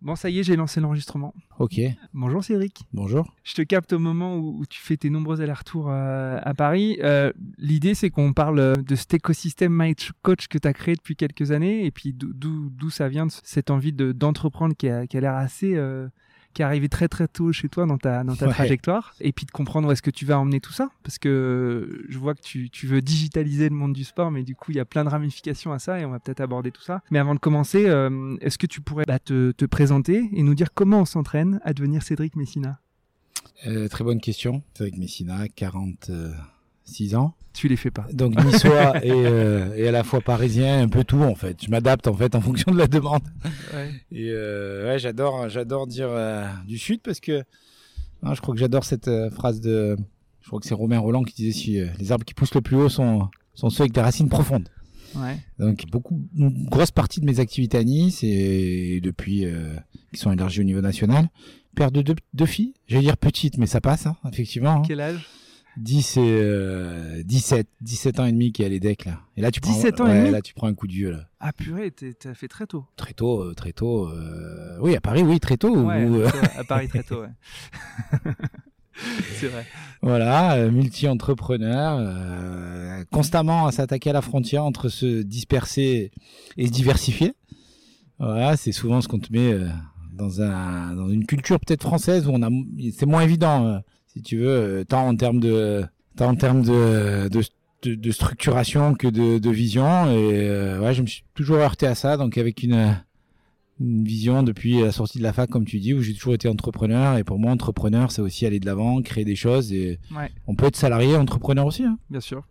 Bon, ça y est, j'ai lancé l'enregistrement. Ok. Bonjour Cédric. Bonjour. Je te capte au moment où, tu fais tes nombreux allers-retours euh, à Paris. Euh, l'idée, c'est qu'on parle de cet écosystème My Coach que tu as créé depuis quelques années et puis d'où ça vient, cette envie d'entreprendre qui, a, l'air assez euh, qui est arrivé très très tôt chez toi dans ta, dans ta trajectoire, et puis de comprendre où est-ce que tu vas emmener tout ça, parce que je vois que tu, tu, veux digitaliser le monde du sport, mais du coup il y a plein de ramifications à ça, et on va peut-être aborder tout ça. Mais avant de commencer, euh, est-ce que tu pourrais bah, te, te, présenter et nous dire comment on s'entraîne à devenir Cédric Messina? Euh, Très bonne question. Cédric Messina, 46 ans tu les fais pas. Donc niçois et, euh, et à la fois parisien, un peu tout en fait. Je m'adapte en fait en fonction de la demande. Ouais. Et euh, ouais, j'adore, j'adore dire euh, du sud parce que hein, je crois que j'adore cette phrase de, je crois que c'est Romain Roland qui disait si les arbres qui poussent le plus haut sont sont ceux avec des racines profondes. Ouais. Donc beaucoup, une grosse partie de mes activités à Nice et depuis qui sont élargies au niveau national. Père de deux, deux filles, j'allais dire petites, mais ça passe hein, effectivement. Hein. Quel âge? 10 et euh, 17, 17 ans et demi qui est à l'EDEC là. Et là tu prends 17 ans et demi là tu prends un coup de vieux là. Ah purée, t'as fait très tôt. Très tôt, euh, très tôt. Euh... Oui, à Paris, oui, très tôt. Ouais, à Paris très tôt, ouais. C'est vrai. Voilà, euh, multi-entrepreneur, euh, constamment à s'attaquer à la frontière entre se disperser et se diversifier. Voilà, c'est souvent ce qu'on te met dans un dans une culture peut-être française où on a c'est moins évident si tu veux, euh, tant en termes de, tant en termes de, de, de, structuration que de, de vision. Et euh, ouais, je me suis toujours heurté à ça, donc avec une, une vision depuis la sortie de la fac, comme tu dis, où j'ai toujours été entrepreneur. Et pour moi, entrepreneur, c'est aussi aller de l'avant, créer des choses. Et on peut être salarié, entrepreneur aussi. Hein. Bien sûr.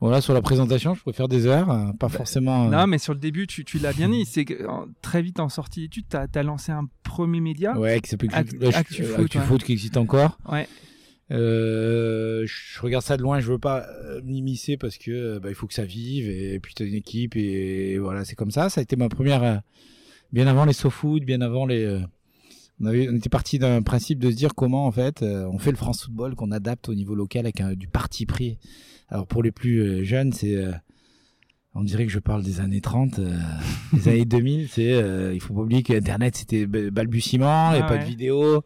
Voilà, sur la présentation, je préfère des heures, euh, pas bah, forcément. Non, mais sur le début, tu, tu l'as bien dit. C'est que très vite en sortie d'études, tu as, lancé un premier média. Ouais, qui s'appelle ActuFoot, qui existe encore. Ouais. Euh, je regarde ça de loin, je veux pas euh, m'immiscer parce que bah, il faut que ça vive et, puis tu as une équipe et, voilà, c'est comme ça. Ça a été ma première, bien avant les SoFood, bien avant les. On, avait, on était parti d'un principe de se dire comment en fait on fait le France Football qu'on adapte au niveau local avec un, du parti pris. Alors pour les plus euh, jeunes, c'est euh, on dirait que je parle des années 30, euh, des années 2000, c'est il faut pas oublier qu'internet c'était balbutiement, il n'y a pas de vidéo,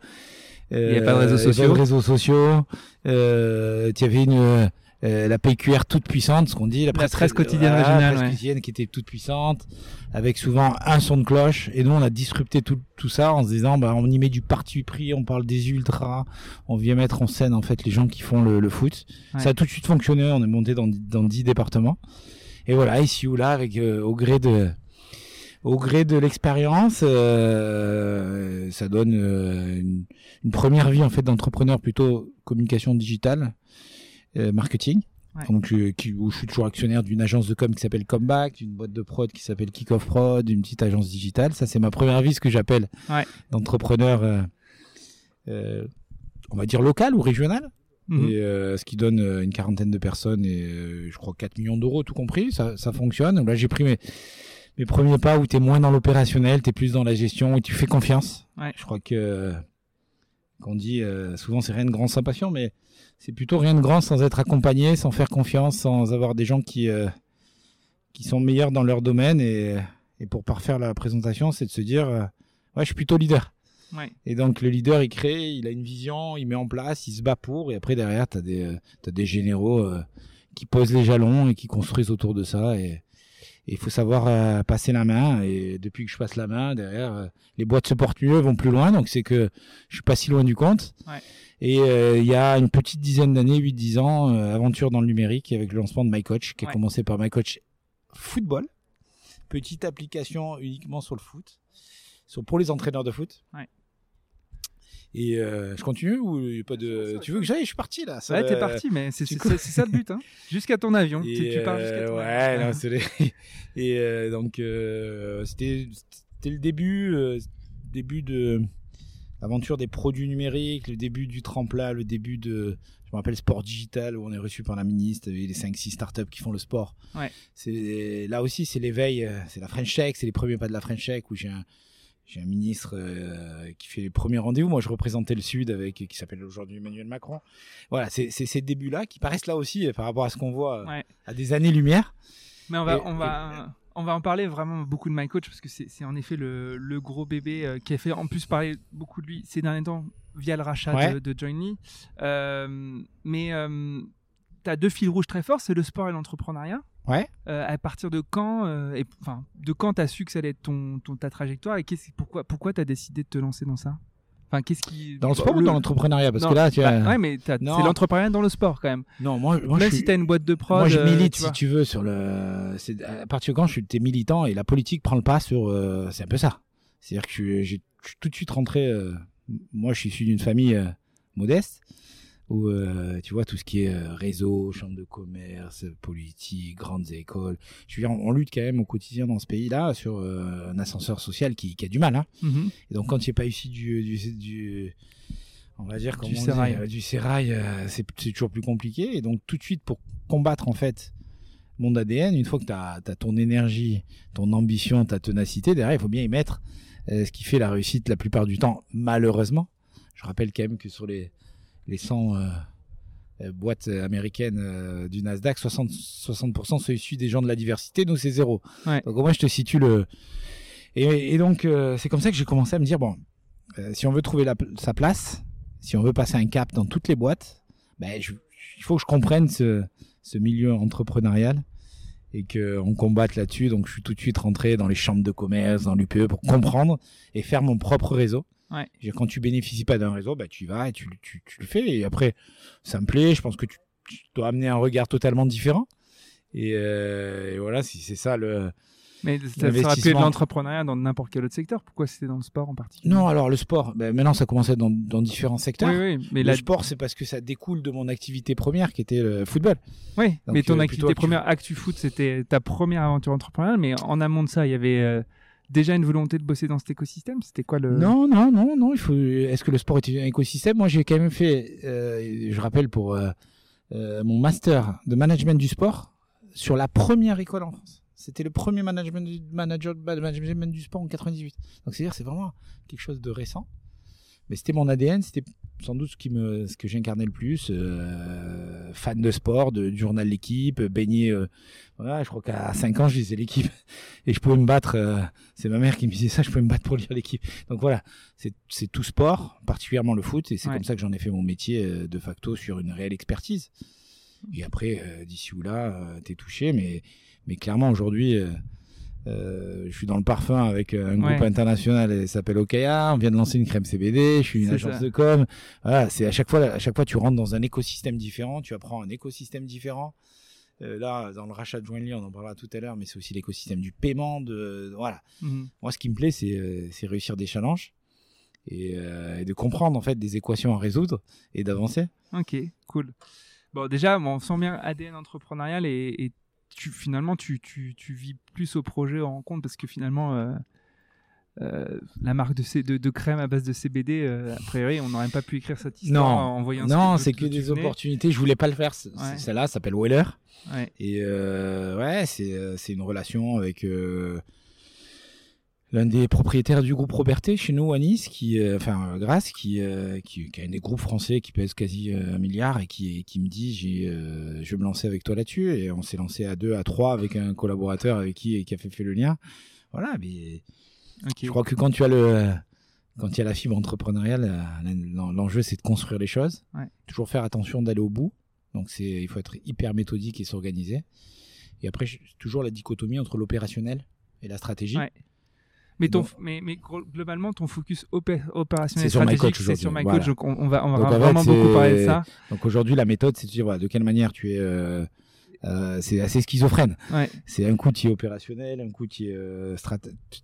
il n'y a pas de réseaux sociaux, euh, tu avais une euh, la PQR toute puissante, ce qu'on dit, la presse, quotidienne régionale, la presse quotidienne qui était toute puissante, avec souvent un son de cloche. Et nous, on a disrupté tout, tout ça en se disant, bah, on y met du parti pris, on parle des ultras, on vient mettre en scène en fait les gens qui font le, le foot. Ça a tout de suite fonctionné. On est monté dans dans dix départements. Et voilà, ici ou là, avec euh, au gré de au gré de l'expérience, euh, ça donne une, une, première vie en fait d'entrepreneur plutôt communication digitale euh, marketing. Donc, euh, qui, où je suis toujours actionnaire d'une agence de com qui s'appelle Comeback, d'une boîte de prod qui s'appelle Kickoff Prod, d'une petite agence digitale. Ça, c'est ma première vie, ce que j'appelle d'entrepreneur, euh, euh, on va dire local ou régional. Mhm. Et, ce qui donne une quarantaine de personnes et je crois 4 millions d'euros tout compris. Ça, ça fonctionne. Là, j'ai pris mes, mes premiers pas où tu es moins dans l'opérationnel, tu es plus dans la gestion et tu fais confiance. Ouais. Je crois que, qu'on dit, souvent c'est rien de grand sans passion, mais c'est plutôt rien de grand sans être accompagné, sans faire confiance, sans avoir des gens qui, euh, qui sont meilleurs dans leur domaine. Et, et pour parfaire la présentation, c'est de se dire, euh, ouais, je suis plutôt leader. Ouais. Et donc le leader, il crée, il a une vision, il met en place, il se bat pour. Et après, derrière, tu as des, euh, as des généraux qui posent les jalons et qui construisent autour de ça. Et il faut savoir passer la main. Et depuis que je passe la main, derrière, les boîtes se portent mieux, vont plus loin. Donc c'est que je suis pas si loin du compte. Ouais. Et euh, il y a une petite dizaine d'années, 8-10 ans, euh, aventure dans le numérique avec le lancement de MyCoach, qui a commencé par MyCoach Football. petite application uniquement sur le foot, sur, pour les entraîneurs de foot. Ouais. Et euh, je continue ou y a pas de. tu veux que j'aille? Je suis parti là. Ça Ouais, t'es parti, mais c'est ça le but. Hein. Jusqu'à ton avion. Et, Tu, tu pars jusqu'à euh, ton ouais, avion. non, c'est les- et euh, donc euh, c'était c'était le début euh, début de l'aventure des produits numériques, le début du tremplin, le début de je me rappelle sport digital où on est reçu par la ministre et les 5 6 startups qui font le sport. Ouais. C'est là aussi c'est l'éveil, euh, c'est la French Tech, c'est les premiers pas de la French Tech où j'ai un j'ai un ministre euh, qui fait les premiers rendez-vous. Moi, je représentais le Sud avec qui s'appelle aujourd'hui Emmanuel Macron. Voilà, c'est ces débuts-là qui paraissent là aussi euh, par rapport à ce qu'on voit euh, Ouais. à des années-lumière. Mais on va, Et- on va, on va en parler vraiment beaucoup de My Coach parce que c'est en effet le, le gros bébé euh, qui a fait en plus parler beaucoup de lui ces derniers temps via le rachat Ouais. de, de Joinly. Euh, mais tu as deux fils rouges très forts, c'est le sport et l'entrepreneuriat. Ouais. Euh, à partir de quand, euh, et, enfin, de quand tu as su que ça allait être ton, ton, ta trajectoire et qu'est-ce- pourquoi, pourquoi tu as décidé de te lancer dans ça? Enfin, qu'est-ce qui Dans le sport ou dans l'entrepreneuriat? Parce Non, que là, tu bah, as... ouais, mais t'as- c'est l'entrepreneuriat dans le sport quand même. Non, moi, moi Même je si suis... tu as une boîte de prod, moi, je euh, milite, tu si tu veux, sur le. c'est- À partir de quand je suis t'es militant et la politique prend le pas sur. euh, C'est un peu ça. C'est-à-dire que je suis- tout de suite rentré. Moi, je suis issu d'une famille modeste où, euh, tu vois, tout ce qui est euh, réseau, chambre de commerce, politique, grandes écoles. Je veux dire, on, on lutte quand même au quotidien dans ce pays-là sur euh, un ascenseur social qui, qui a du mal. Hein. Mhm. Et donc, quand tu n'es pas issu du, du, du- on va dire, comment Du dit, sérail. euh, du sérail, c'est toujours plus compliqué. Et donc, tout de suite, pour combattre, en fait, mon ADN, une fois que tu as, ton énergie, ton ambition, ta ténacité, derrière, il faut bien y mettre ce qui fait la réussite la plupart du temps, malheureusement. Je rappelle quand même que sur les, les 100 euh, euh, boîtes américaines euh, du Nasdaq, 60%, 60% sont issus des gens de la diversité, nous, c'est zéro. Ouais. Donc, moins, je te situe le. Et, et donc, c'est comme ça que j'ai commencé à me dire bon, si on veut trouver la- sa place, si on veut passer un cap dans toutes les boîtes, ben, je- il faut que je comprenne ce, ce milieu entrepreneurial et qu'on combatte là-dessus. Donc, je suis tout de suite rentré dans les chambres de commerce, dans l'UPE pour comprendre et faire mon propre réseau. Ouais. Quand tu bénéficies pas d'un réseau, ben, tu y vas et tu, tu, tu le fais. Et après, ça me plaît. Je pense que tu, tu dois amener un regard totalement différent. Et, euh, et voilà, si c'est ça le. Mais ça aurait pu L'investissement. l'entrepreneuriat dans n'importe quel autre secteur. Pourquoi c'était dans le sport en particulier? Non, alors le sport, ben, maintenant ça commence à être dans, dans différents secteurs. Oui, oui, mais le la... sport, c'est parce que ça découle de mon activité première qui était le football. oui, Donc, mais ton euh, activité première, Actu Foot, c'était ta première aventure entrepreneuriale. Mais en amont de ça, il y avait euh, déjà une volonté de bosser dans cet écosystème? C'était quoi le? Non, non, non, non. Il faut. Est-ce que le sport est un écosystème? Moi, j'ai quand même fait. euh, je rappelle pour euh, euh, mon master de management du sport sur la première école en France. C'était le premier management du, manager, management du sport en 98. Donc c'est-à-dire c'est vraiment quelque chose de récent. Mais c'était mon ADN, c'était sans doute ce qui me, ce que j'incarnais le plus. euh, fan de sport, de, du journal L'équipe, baigné. euh, voilà, je crois qu'à 5 ans, je lisais l'équipe et je pouvais me battre. euh, c'est ma mère qui me disait ça, je pouvais me battre pour lire l'équipe. Donc voilà, c'est tout sport, particulièrement le foot, et c'est Ouais. comme ça que j'en ai fait mon métier de facto sur une réelle expertise. Et après, d'ici ou là, t'es touché, mais, mais clairement aujourd'hui, euh, je suis dans le parfum avec euh, un groupe Ouais. international, et s'appelle Okaya. On vient de lancer une crème CBD. Je suis une agence ça. de com. Voilà, c'est à chaque fois, à chaque fois, tu rentres dans un écosystème différent. Tu apprends un écosystème différent. Euh, là, dans le rachat de Joinly, on en parlera tout à l'heure, mais c'est aussi l'écosystème du paiement. De voilà. Mhm. Moi, ce qui me plaît, c'est c'est réussir des challenges et, euh, et de comprendre en fait des équations à résoudre et d'avancer. Ok, cool. Bon, déjà, bon, on sent bien ADN entrepreneurial et, et tu, finalement, tu, tu, tu vis plus au projet en compte parce que finalement, euh, euh, la marque de, C- de, de crème à base de CBD, euh, a priori, on n'aurait pas pu écrire cette histoire Non. en voyant Non, c'est que des opportunités. Je voulais pas le faire. Ouais. Celle-là s'appelle Weller. Ouais. Et euh, ouais, c'est c'est une relation avec l'un des propriétaires du groupe Robertet chez nous à Nice, qui, euh, enfin euh, Grasse, qui, euh, qui, qui est un des groupes français qui pèse quasi euh, un milliard et qui, qui me dit j'ai, euh, je vais me lancer avec toi là-dessus. Et on s'est lancé à deux, à trois avec un collaborateur avec qui, qui a fait, fait le lien. Voilà, mais je crois que quand tu as le quand il y a la fibre entrepreneuriale, l'en- l'enjeu c'est de construire les choses. Ouais. Toujours faire attention d'aller au bout. Donc c'est il faut être hyper méthodique et s'organiser. Et après toujours la dichotomie entre l'opérationnel et la stratégie. Ouais. Mais, ton, Bon. mais, mais globalement, ton focus opé- opérationnel C'est sur My stratégique, Coach c'est sur aujourd'hui, My Coach. voilà. Donc on, on va, on va Donc, en fait, vraiment beaucoup parler de ça. Donc aujourd'hui la méthode c'est de dire voilà, de quelle manière tu es euh, Euh, c'est assez schizophrène. Ouais. C'est un coup tu es opérationnel, un coup tu es, euh,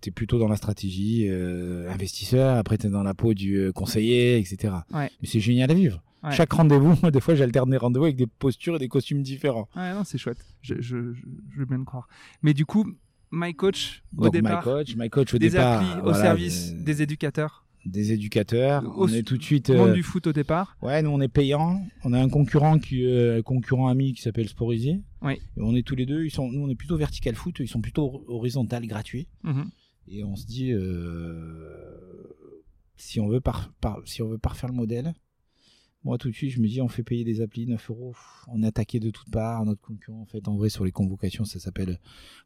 es plutôt dans la stratégie euh, investisseur, après tu es dans la peau du conseiller, etc. Ouais. Mais c'est génial à vivre. Ouais. Chaque rendez-vous, moi, des fois j'alterne des rendez-vous avec des postures et des costumes différents. Ouais, non, c'est chouette. Je, je, je, je veux bien le croire. Mais du coup, My Coach, au Donc départ, my coach, my coach au des départ, applis au service euh, des éducateurs. des éducateurs. Au- on est tout de suite. Monde euh, du foot au départ. Ouais, nous on est payant. On a un concurrent qui, euh, concurrent ami qui s'appelle Sporizy. Oui. Et on est tous les deux. Ils sont, nous on est plutôt vertical foot. Ils sont plutôt horizontal, gratuit. Mhm. Et on se dit, euh, si on veut par, par- si on veut parfaire le modèle, moi tout de suite je me dis, on fait payer des applis 9 euros. On est attaqué de toutes parts. Notre concurrent, en fait, en vrai, sur les convocations, ça s'appelle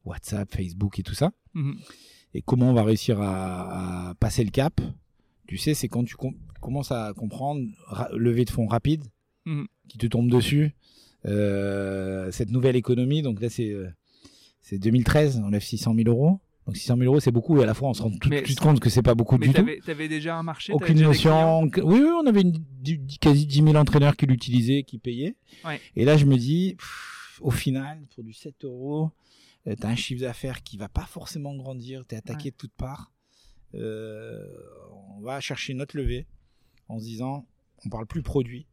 WhatsApp, Facebook et tout ça. Mhm. Et comment on va réussir à, à passer le cap? Tu sais, c'est quand tu com- commences à comprendre, lever de fonds rapide, Mhm. qui te tombe dessus, euh, cette nouvelle économie. Donc là, c'est euh, c'est 2013, on lève 600 000 euros. Donc 600 000 euros, c'est beaucoup, et à la fois, on se rend tout de suite compte que c'est pas beaucoup Mais du tout. t'avais avais déjà un marché Aucune déjà des clients notion. Oui, oui, on avait une- du- du- quasi 10 000 entraîneurs qui l'utilisaient, qui payaient. Ouais. Et là, je me dis, pff, au final, pour du 7 euros, euh, t'as un chiffre d'affaires qui va pas forcément grandir, t'es attaqué Ouais. de toutes parts. Euh, on va chercher notre levée en se disant, on parle plus produit,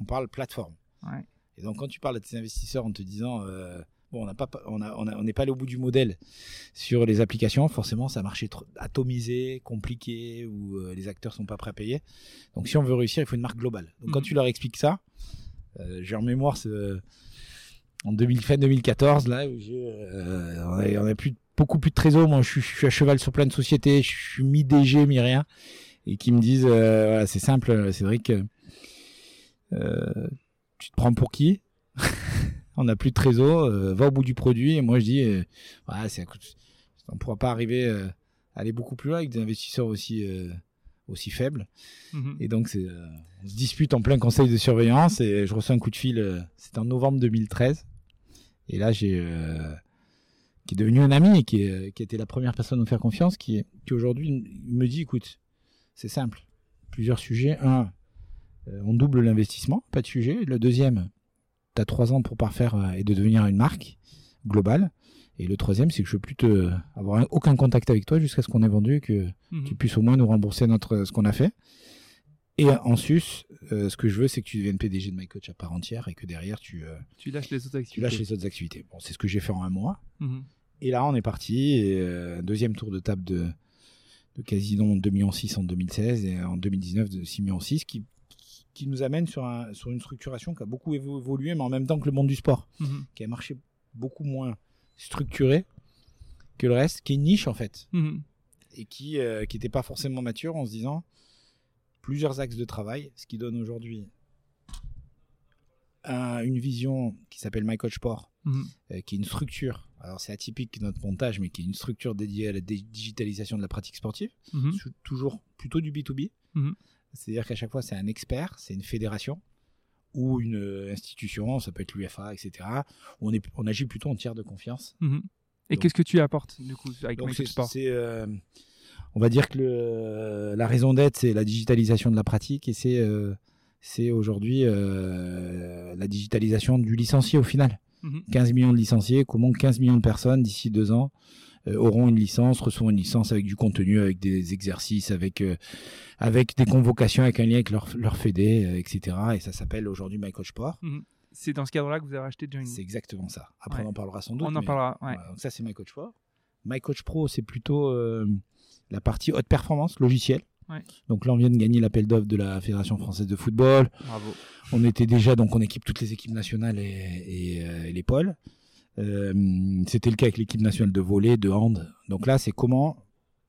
on parle plateforme. Ouais. Et donc, quand tu parles à tes investisseurs en te disant, euh, bon, on n'a pas, on a, on a- on n'est pas allé au bout du modèle sur les applications, forcément, ça marchait trop atomisé, compliqué, ou euh, les acteurs sont pas prêts à payer. Donc, si on veut réussir, il faut une marque globale. Donc, quand Mhm. tu leur expliques ça, euh, j'ai en mémoire ce, en 2000, fin 2014, là, où euh, on a, plus, beaucoup plus de trésor. Moi, je suis, je suis à cheval sur plein de sociétés, je suis mi-DG, mi-rien, et qui me disent, voilà, c'est simple, Cédric, tu te prends pour qui? On n'a plus de trésor, euh, va au bout du produit. Et moi, je dis, euh, on ne pourra pas arriver euh, à aller beaucoup plus loin avec des investisseurs aussi, euh, aussi faibles. Mhm. Et donc, c'est, euh, on se dispute en plein conseil de surveillance et je reçois un coup de fil. euh, C'était en novembre 2013. Et là, j'ai euh, qui est devenu un ami et qui, est, euh, qui était la première personne à nous faire confiance, qui, aujourd'hui me dit, écoute, c'est simple, plusieurs sujets. Un, euh, on double l'investissement, pas de sujet. Le deuxième, tu as trois ans pour parfaire euh, et de devenir une marque globale. Et le troisième, c'est que je veux plus te, avoir un- aucun contact avec toi jusqu'à ce qu'on ait vendu et que Mhm. tu puisses au moins nous rembourser notre ce qu'on a fait. Et en sus, euh, ce que je veux, c'est que tu deviennes PDG de MyCoach à part entière et que derrière, tu, euh, Tu lâches les autres tu activités. lâches les autres activités. Bon, c'est ce que j'ai fait en un mois. Mhm. Et là, on est parti. Et, euh, deuxième tour de table de, de quasiment 2,6 millions en 2016 et en 2019 de 6 millions qui, qui nous amène sur, un, sur une structuration qui a beaucoup évo- évolué, mais en même temps que le monde du sport, Mhm. qui a marché beaucoup moins structuré que le reste, qui est une niche en fait Mhm. et qui euh, qui n'était pas forcément mature en se disant plusieurs axes de travail, ce qui donne aujourd'hui un- une vision qui s'appelle My Coach Sport, Mhm. euh, qui est une structure. Alors c'est atypique notre montage, mais qui est une structure dédiée à la digitalisation de la pratique sportive, toujours plutôt du B2B. C'est-à-dire qu'à chaque fois c'est un expert, c'est une fédération ou une euh, institution, ça peut être l'UFA, etc. où On, est, on agit plutôt en tiers de confiance. Mhm. Et qu'est-ce que tu apportes du coup avec Donc Sport euh, on va dire que le- la raison d'être, c'est la digitalisation de la pratique et c'est, euh, c'est aujourd'hui euh, la digitalisation du licencié au final. Mhm. 15 millions de licenciés, comment 15 millions de personnes d'ici deux ans auront une licence, recevront une licence avec du contenu, avec des exercices, avec, euh, avec des convocations, avec un lien avec leur, leur fédé, euh, etc. Et ça s'appelle aujourd'hui My Coach Sport. C'est dans ce cadre-là que vous avez racheté Join. C'est exactement ça. Après, Ouais. on en parlera sans doute. On en parlera. Ouais. voilà, donc ça, c'est My Coach Pro. My Coach Pro, c'est plutôt euh, la partie haute performance, logiciel. Ouais. Donc là, on vient de gagner l'appel d'offres de la Fédération française de football. Bravo. On était déjà, donc on équipe toutes les équipes nationales et, et, euh, et les pôles. Euh, C'était le cas avec l'équipe nationale de volley, de hand. Donc là, c'est comment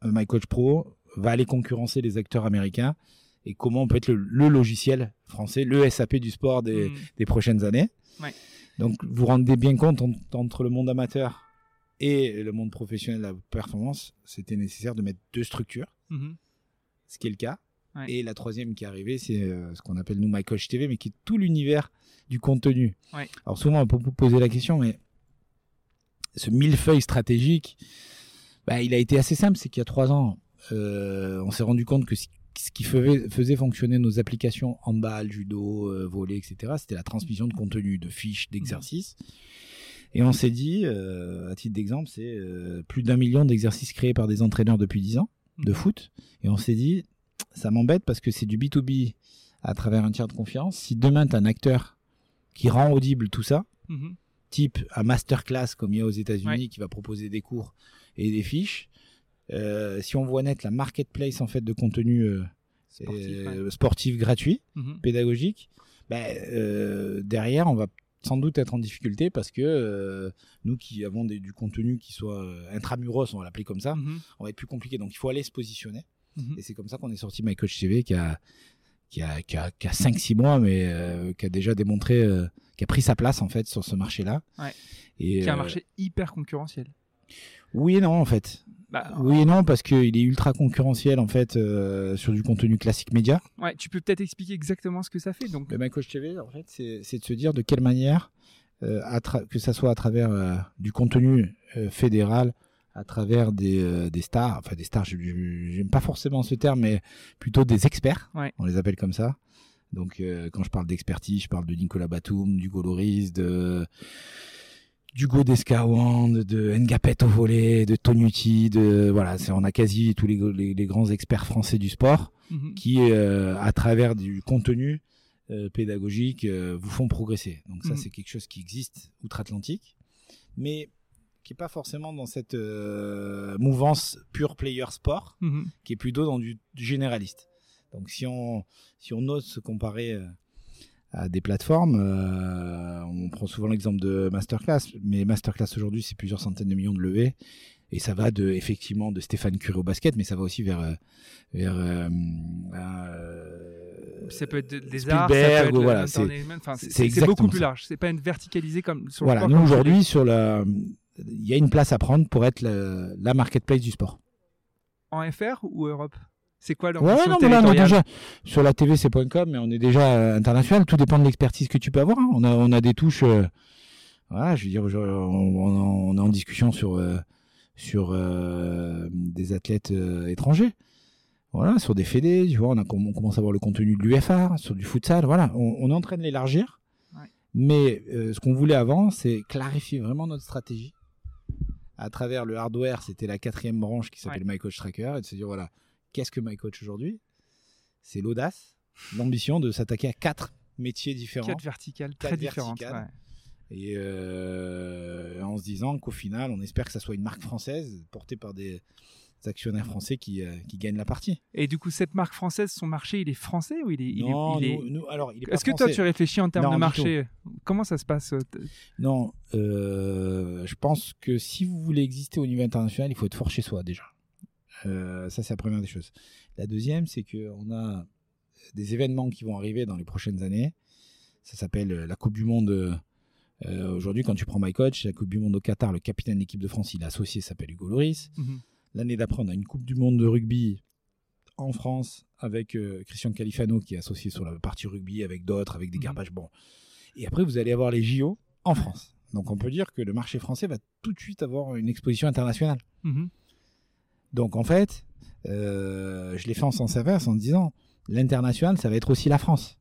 euh, My Coach Pro va aller concurrencer les acteurs américains et comment on peut être le, le logiciel français, le SAP du sport des, des prochaines années. Ouais. Donc, vous rendez bien compte en- entre le monde amateur et le monde professionnel de la performance, c'était nécessaire de mettre deux structures, Mhm. ce qui est le cas. Ouais. Et la troisième qui est arrivée, c'est euh, ce qu'on appelle nous My Coach TV, mais qui est tout l'univers du contenu. Ouais. Alors souvent, on peut vous poser la question, mais ce millefeuille stratégique, bah, il a été assez simple. C'est qu'il y a trois ans, euh, on s'est rendu compte que ce qui faisait, faisait fonctionner nos applications handball, judo, euh, volley, etc., c'était la transmission de contenu, de fiches, d'exercices. Et on s'est dit, euh, à titre d'exemple, c'est euh, plus d'un million d'exercices créés par des entraîneurs depuis 10 ans de Mhm. foot. Et on s'est dit, ça m'embête parce que c'est du B2B à travers un tiers de confiance. Si demain, tu as un acteur qui rend audible tout ça, Mhm. Type un masterclass comme il y a aux États-Unis Ouais. qui va proposer des cours et des fiches, euh, si on voit naître la marketplace en fait de contenu euh, Sportif, sportif gratuit, Mhm. pédagogique, ben, euh, derrière, on va sans doute être en difficulté parce que euh, nous qui avons des- du contenu qui soit euh, intramuros, on va l'appeler comme ça, Mhm. on va être plus compliqué. Donc il faut aller se positionner. Mhm. Et c'est comme ça qu'on est sorti My Coach TV qui a, qui a, qui a, qui a 5-6 mois, mais euh, qui a déjà démontré, euh, qui a pris sa place en fait sur ce marché-là. Ouais. Et, Qui est un euh, marché hyper concurrentiel. Oui et non en fait. Bah, Oui et non parce qu'il est ultra concurrentiel en fait euh, sur du contenu classique média. Ouais, tu peux peut-être expliquer exactement ce que ça fait. Donc, Le My Coach TV, en fait, c'est c'est de se dire de quelle manière, euh, que ça soit à travers euh, du contenu fédéral, à travers des, euh, des stars, enfin des stars, je- j'aime pas forcément ce terme, mais plutôt des experts, Ouais. on les appelle comme ça. Donc euh, quand je parle d'expertise, je parle de Nicolas Batum, du Goloris, de d'Hugo Descarwand, de Ngapet au volet, de Tonuti, de voilà, on a quasi tous les, les- les grands experts français du sport Mhm. qui, euh, à travers du contenu euh, pédagogique, vous font progresser. Donc ça, Mhm. c'est quelque chose qui existe outre-Atlantique, mais qui est pas forcément dans cette euh, mouvance pure player sport, Mhm. qui est plutôt dans du, du généraliste. Donc si on si on ose se comparer euh, à des plateformes, euh, on prend souvent l'exemple de Masterclass, mais Masterclass aujourd'hui c'est plusieurs centaines de millions de levées et ça va de effectivement de Stéphane Curie au basket, mais ça va aussi vers euh, vers euh, euh, Ça peut être de- des arts, ça Spielberg, peut être le- voilà, c'est- enfin, beaucoup plus large. C'est pas une verticalisé comme sur voilà. Nous aujourd'hui sur la il y a une place à prendre pour être la, la marketplace du sport. en FR ou Europe? C'est quoi leur Ouais, mission non, mais là, on est déjà sur la TV, c'est .com, mais on est déjà international. Tout dépend de l'expertise que tu peux avoir. hein. On a, on a des touches. euh, voilà, je veux dire, on, on- on est en discussion sur euh, sur euh, des athlètes étrangers. Voilà, sur des fédés, tu vois, on, a, on commence à voir le contenu de l'UFA, sur du futsal. Voilà, on, est en train de l'élargir. Ouais. Mais ce qu'on voulait avant, c'est clarifier vraiment notre stratégie. À travers le hardware, c'était la quatrième branche qui s'appelle My Coach Tracker, et de se dire voilà, qu'est-ce que My Coach aujourd'hui? C'est l'audace, l'ambition de s'attaquer à quatre métiers différents. Quatre verticales Quatre très différentes. verticales. ouais. Et euh, en se disant qu'au final, on espère que ça soit une marque française portée par des actionnaires français qui, euh, qui gagnent la partie. Et du coup, cette marque française, son marché, il est français ou il est, il est- non, est- nous, alors, il est pas Est-ce que toi, tu réfléchis en termes Non, de marché? Comment ça se passe euh, Non, euh, je pense que si vous voulez exister au niveau international, il faut être fort chez soi déjà. Euh, ça, c'est la première des choses. La deuxième, c'est qu'on a des événements qui vont arriver dans les prochaines années. Ça s'appelle la Coupe du Monde. Aujourd'hui, quand tu prends My Coach, la Coupe du Monde au Qatar, le capitaine de l'équipe de France, il est associé, s'appelle Hugo Loris. Mhm. L'année d'après, on a une Coupe du Monde de rugby en France avec euh, Christian Califano qui est associé sur la partie rugby avec d'autres, avec des Mhm. garbages. Bon. Et après, vous allez avoir les JO en France. Donc, on peut dire que le marché français va tout de suite avoir une exposition internationale. Mhm. Donc, en fait, euh, je l'ai fait en sens inverse en disant l'international, ça va être aussi la France.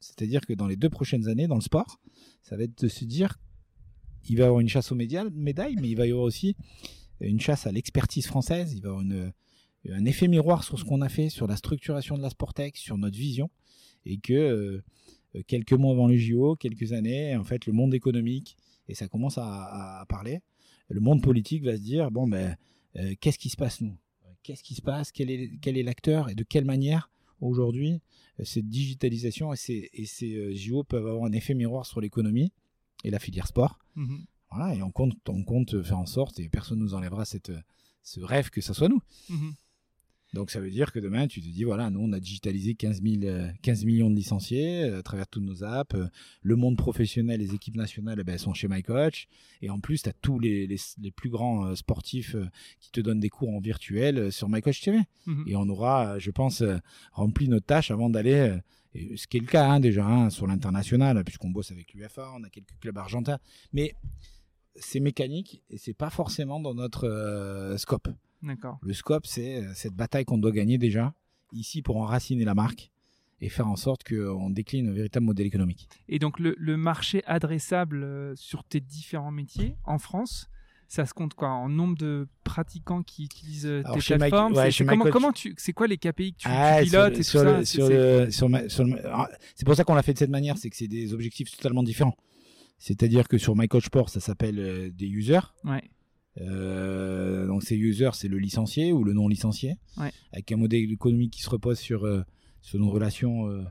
C'est-à-dire que dans les deux prochaines années, dans le sport, ça va être de se dire il va y avoir une chasse aux médias- médailles, mais il va y avoir aussi une chasse à l'expertise française. Il va y avoir un effet miroir sur ce qu'on a fait, sur la structuration de la Sportec, sur notre vision. Et que euh, quelques mois avant les JO, quelques années, en fait, le monde économique, et ça commence à, parler, le monde politique va se dire bon, ben, euh, qu'est-ce qui se passe nous? Qu'est-ce qui se passe? Quel est, l'acteur? Et de quelle manière, aujourd'hui, euh, cette digitalisation et ces, JO peuvent avoir un effet miroir sur l'économie et la filière sport? Mhm. Voilà, et on compte, on compte faire en sorte, et personne nous enlèvera cette, ce rêve que ça soit nous. Mhm. Donc ça veut dire que demain, tu te dis, voilà, nous, on a digitalisé 15, 000, euh, 15 millions de licenciés euh, à travers toutes nos apps. Euh, Le monde professionnel, les équipes nationales, eh ben, elles sont chez MyCoach. Et en plus, tu as tous les, les, les plus grands euh, sportifs qui te donnent des cours en virtuel sur MyCoach TV. Mhm. Et on aura, je pense, rempli notre tâche avant d'aller, ce qui est le cas hein, déjà hein, sur l'international, puisqu'on bosse avec l'UFA, on a quelques clubs argentins. Mais c'est mécanique et c'est pas forcément dans notre euh, scope. D'accord. Le scope, c'est euh, cette bataille qu'on doit gagner déjà, ici pour enraciner la marque et faire en sorte qu'on décline un véritable modèle économique. Et donc le, le marché adressable euh, sur tes différents métiers en France, ça se compte quoi? En nombre de pratiquants qui utilisent Alors, tes Mike- plateformes? ouais, C'est- comment, comment tu c'est quoi les KPI que tu, tu sur pilotes le- et tout sur ça? le- sur sur sur C'est pour ça qu'on l'a fait de cette manière, c'est que c'est des objectifs totalement différents. C'est-à-dire que sur MyCoachPort, ça s'appelle euh, des users. Ouais. Euh, donc ces users, c'est le licencié ou le non licencié, Ouais. avec un modèle économique qui se repose sur, euh, sur une relation euh,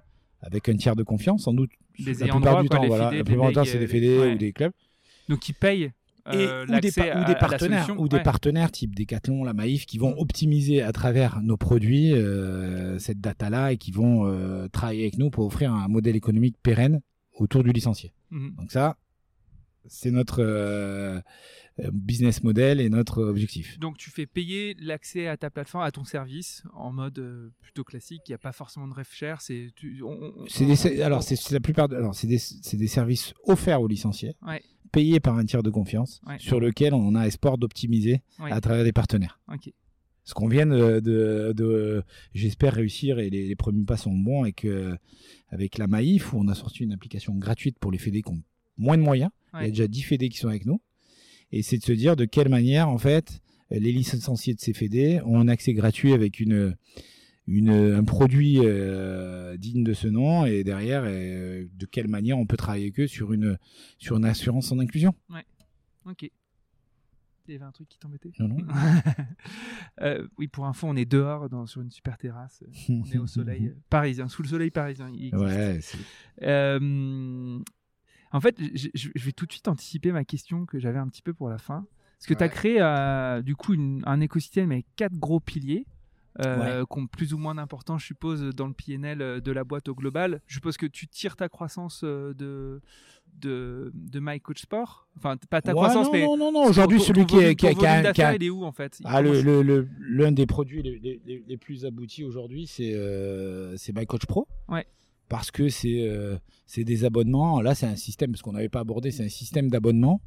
avec un tiers de confiance, sans doute. Des la plupart du quoi, temps, voilà. fédés, la des plupart du temps, c'est des fédés ouais. ou des clubs. Donc ils payent Et, euh, ou des, à- ou des partenaires, ou des Ouais. partenaires type Decathlon, la Maïf, qui vont Mm. optimiser à travers nos produits euh, cette data-là et qui vont travailler avec nous pour offrir un modèle économique pérenne autour du licencié. Mhm. Donc ça, c'est notre euh, euh, business model et notre objectif. Donc tu fais payer l'accès à ta plateforme, à ton service, en mode euh, plutôt classique. Il n'y a pas forcément de ref share. C'est alors c'est la plupart, de- alors c'est des, services offerts aux licenciés, Ouais. payés par un tiers de confiance, Ouais. sur lequel on a espoir d'optimiser Ouais. à travers des partenaires. Ok. Ce qu'on vient de, de- de- j'espère réussir et les, les premiers pas sont bons et que avec la Maïf où on a sorti une application gratuite pour les fédés qui ont moins de moyens. Il y a Ouais. déjà 10 fédés qui sont avec nous et c'est de se dire de quelle manière en fait les licenciés de ces fédés ont un accès gratuit avec une, une un produit euh, digne de ce nom et derrière euh, de quelle manière on peut travailler avec eux sur une sur une assurance en inclusion. Ok. Il y avait un truc qui t'embêtait Non, non. Euh, Oui, pour info, on est dehors dans, sur une super terrasse. On est au soleil euh, parisien, sous le soleil parisien. il. Ouais, Euh, en fait, je, vais tout de suite anticiper ma question que j'avais un petit peu pour la fin. Parce que tu as Ouais. créé euh, du coup une- un écosystème avec quatre gros piliers. euh, qui ont plus ou moins d'importance, je suppose, dans le PNL de la boîte au global. Je suppose que tu tires ta croissance euh, de, de, de My Coach Sport. Enfin, pas ta Ouais, croissance, non, mais. non, non, non. Aujourd'hui, celui qui, est, qui, a- qui a- volume qui a- d'affaires, il est où en fait? Ah, le, commence- le, le- l'un des produits les, les- plus aboutis aujourd'hui, c'est euh, My Coach Pro. Ouais. Parce que c'est euh, des abonnements. Là, c'est un système, parce qu'on n'avait pas abordé, c'est un système d'abonnement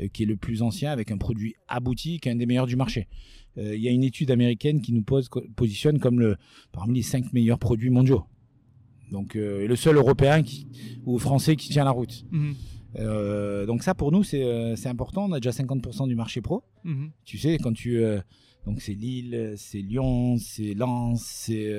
euh, qui est le plus ancien avec un produit abouti, qui est un des meilleurs du marché. Euh, Il y a une étude américaine qui nous pose, positionne comme le, parmi les cinq meilleurs produits mondiaux. Donc, euh, et le seul européen qui, ou français qui tient la route. Mhm, Euh, donc ça, pour nous, c'est euh, important. On a déjà 50% du marché pro. mhm. Tu sais, quand tu. euh, donc, c'est Lille, c'est Lyon, c'est Lens, c'est.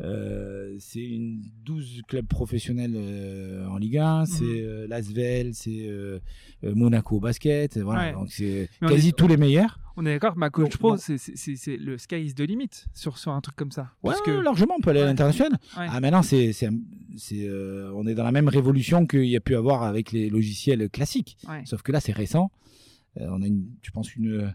Euh, c'est une 12 clubs professionnels euh, en Ligue 1, c'est Mhm. euh, Lasvel, c'est euh, Monaco basket, voilà. Ouais. Donc c'est quasi est- tous les meilleurs. On est d'accord, ma coach Donc, pro, c'est- c'est c'est- c'est le sky is the limit sur, sur un truc comme ça. Ouais, Parce que- largement, on peut aller à l'international. Ouais. Ah, maintenant, c'est, c'est, c'est, on est dans la même révolution qu'il y a pu avoir avec les logiciels classiques. Sauf que là, c'est récent. On a, une, je pense, une,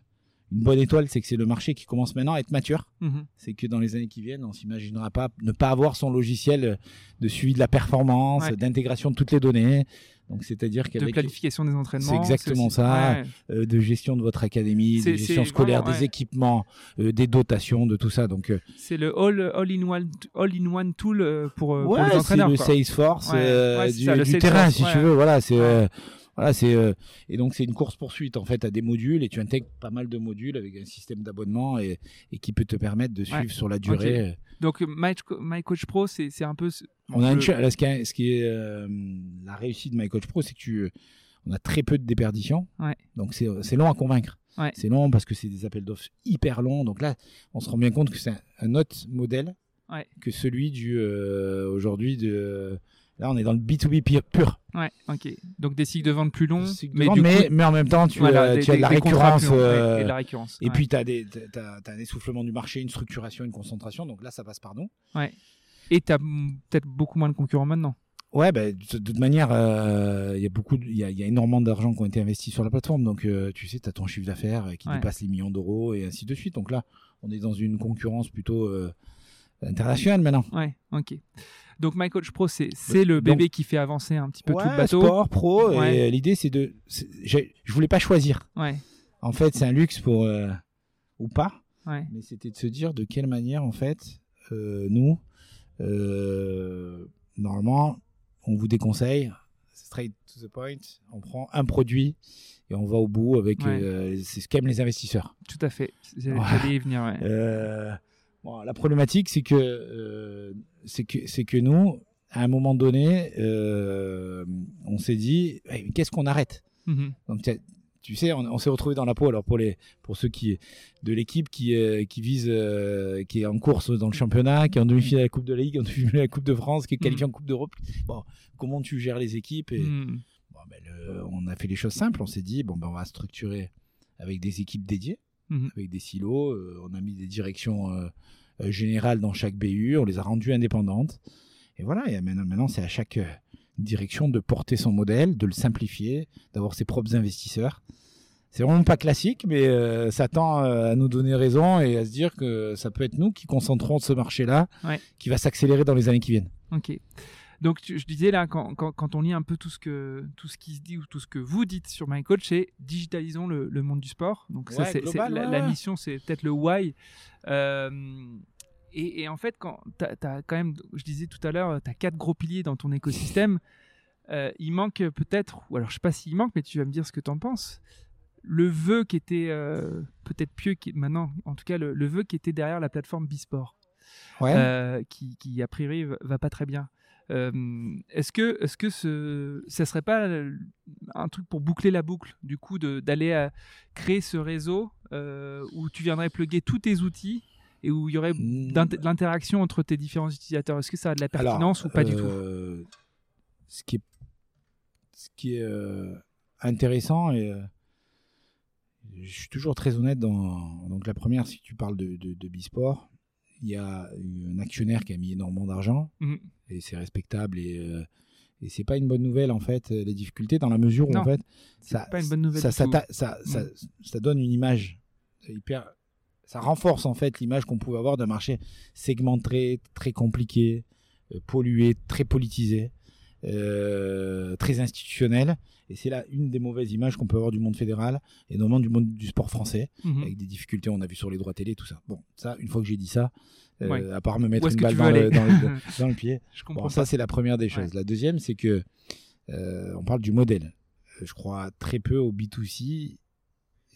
une bonne étoile, c'est que c'est le marché qui commence maintenant à être mature. Mhm. C'est que dans les années qui viennent, on s'imaginera pas ne pas avoir son logiciel de suivi de la performance, Ouais. d'intégration de toutes les données. Donc, c'est-à-dire De qu'avec planification des entraînements. C'est exactement ça. Ouais. euh, de gestion de votre académie, de gestion scolaire, vraiment, des équipements, euh, des dotations, de tout ça. Donc, euh, C'est le all, all in one all in one tool pour, pour les c'est entraîneurs. le. Salesforce c'est du, ça, le du Salesforce, terrain, si tu veux. Voilà, c'est voilà, c'est euh, et donc c'est une course poursuite en fait à des modules et tu intègres pas mal de modules avec un système d'abonnement et, et qui peut te permettre de suivre Ouais. sur la durée. Donc My, My Coach Pro, c'est c'est un peu. On a une là, ce qui est, ce qui est, euh, la réussite de My Coach Pro, c'est que tu, on a très peu de déperditions. Ouais. Donc c'est c'est long à convaincre. Ouais. C'est long parce que c'est des appels d'offres hyper longs. Donc là, on se rend bien compte que c'est un, un autre modèle Ouais. que celui du euh, aujourd'hui de. Là, on est dans le B2B pur. pur. Ouais, ok. Donc des cycles de vente plus longs, mais grand, du mais, coup, mais en même temps, tu, voilà, as, des- tu as de la des- des contrats récurrence. plus longs, ouais, euh, et de la récurrence. et ouais. puis, tu as, un essoufflement du marché, une structuration, une concentration. Donc là, ça passe par nous. Et tu as peut-être beaucoup moins de concurrents maintenant. Ouais, bah, de, toute manière, euh, il y a beaucoup, de- il y, a, y a énormément d'argent qui ont été investis sur la plateforme. Donc, euh, tu sais, tu as ton chiffre d'affaires euh, qui Ouais. dépasse les millions d'euros et ainsi de suite. Donc là, on est dans une concurrence plutôt euh, internationale maintenant. Ouais, ok. Donc My Coach Pro, c'est c'est le Donc- bébé qui fait avancer un petit peu ouais, tout le bateau. sport, pro. Ouais. Et euh, l'idée, c'est de. Je voulais pas choisir. Ouais, En fait, c'est un luxe pour. euh, ou pas. ouais. Mais c'était de se dire de quelle manière, en fait, euh, nous, euh, normalement, on vous déconseille, straight to the point, on prend un produit et on va au bout avec. Ouais. euh, c'est ce qu'aiment les investisseurs. Tout à fait. J'allais Ouais. y venir. Ouais. Euh, bon, La problématique, c'est que, euh, c'est que, c'est que nous, à un moment donné, euh, on s'est dit, qu'est-ce qu'on arrête? Mhm. Donc, tu- sais, on, on s'est retrouvé dans la peau. Alors pour les, pour ceux qui de l'équipe qui euh, qui vise, qui est en course dans le championnat, qui est en demi-finale de la Coupe de la Ligue, en demi-finale de la Coupe de France, qui est qualifié en Coupe d'Europe. Bon, comment tu gères les équipes et, bon, ben, le- On a fait les choses simples. On s'est dit, bon, ben, on va structurer avec des équipes dédiées, Mhm. avec des silos. euh, on a mis des directions euh, euh, générales dans chaque BU. On les a rendues indépendantes. Et voilà. Et maintenant, maintenant c'est à chaque direction de porter son modèle, de le simplifier, d'avoir ses propres investisseurs. C'est vraiment pas classique, mais euh, ça tend à nous donner raison et à se dire que ça peut être nous qui concentrons ce marché-là, Ouais. qui va s'accélérer dans les années qui viennent. Ok. Donc tu- je disais là, quand, quand, quand on lit un peu tout ce, que, tout ce qui se dit ou tout ce que vous dites sur MyCoach, c'est digitalisons le, le monde du sport. Donc ça, Ouais, c'est, la, mission, c'est peut-être le why. Euh, et, et en fait, quand tu as, quand même, je disais tout à l'heure, tu as quatre gros piliers dans ton écosystème. Euh, il manque peut-être, ou alors je sais pas s'il manque, mais tu vas me dire ce que tu en penses. Le vœu qui était euh, peut-être pieux, qui, maintenant, en tout cas, le, le vœu qui était derrière la plateforme Bisport Ouais. euh, qui, qui, a priori va pas très bien. Euh, est-ce que, est-ce que ce, ça serait pas euh, un truc pour boucler la boucle, du coup, d'aller à créer ce réseau euh, où tu viendrais plugger tous tes outils et où il y aurait de l'interaction entre tes différents utilisateurs? Est-ce que ça a de la pertinence ou pas du tout? euh, Ce qui est, ce qui est euh, intéressant et euh, je suis toujours très honnête dans donc la première si tu parles de, de, de Bisport il y a un actionnaire qui a mis énormément d'argent. Mhm. Et c'est respectable et euh, et c'est pas une bonne nouvelle en fait euh, les difficultés dans la mesure où Non, en fait C'est ça pas une bonne nouvelle ça, du ça, tout. ta- ça, ça, Mm. ça donne une image hyper ça renforce en fait l'image qu'on pouvait avoir d'un marché segmenté très compliqué euh, pollué très politisé euh, très institutionnel et c'est là une des mauvaises images qu'on peut avoir du monde fédéral et notamment du monde du sport français Mhm. avec des difficultés on a vu sur les droits télé tout ça bon ça une fois que j'ai dit ça euh, Ouais. à part me mettre une balle dans le, aller dans le- dans le pied Je comprends Bon, ça, c'est la première des choses. La deuxième, c'est que euh, on parle du modèle. Euh, Je crois très peu au B2C.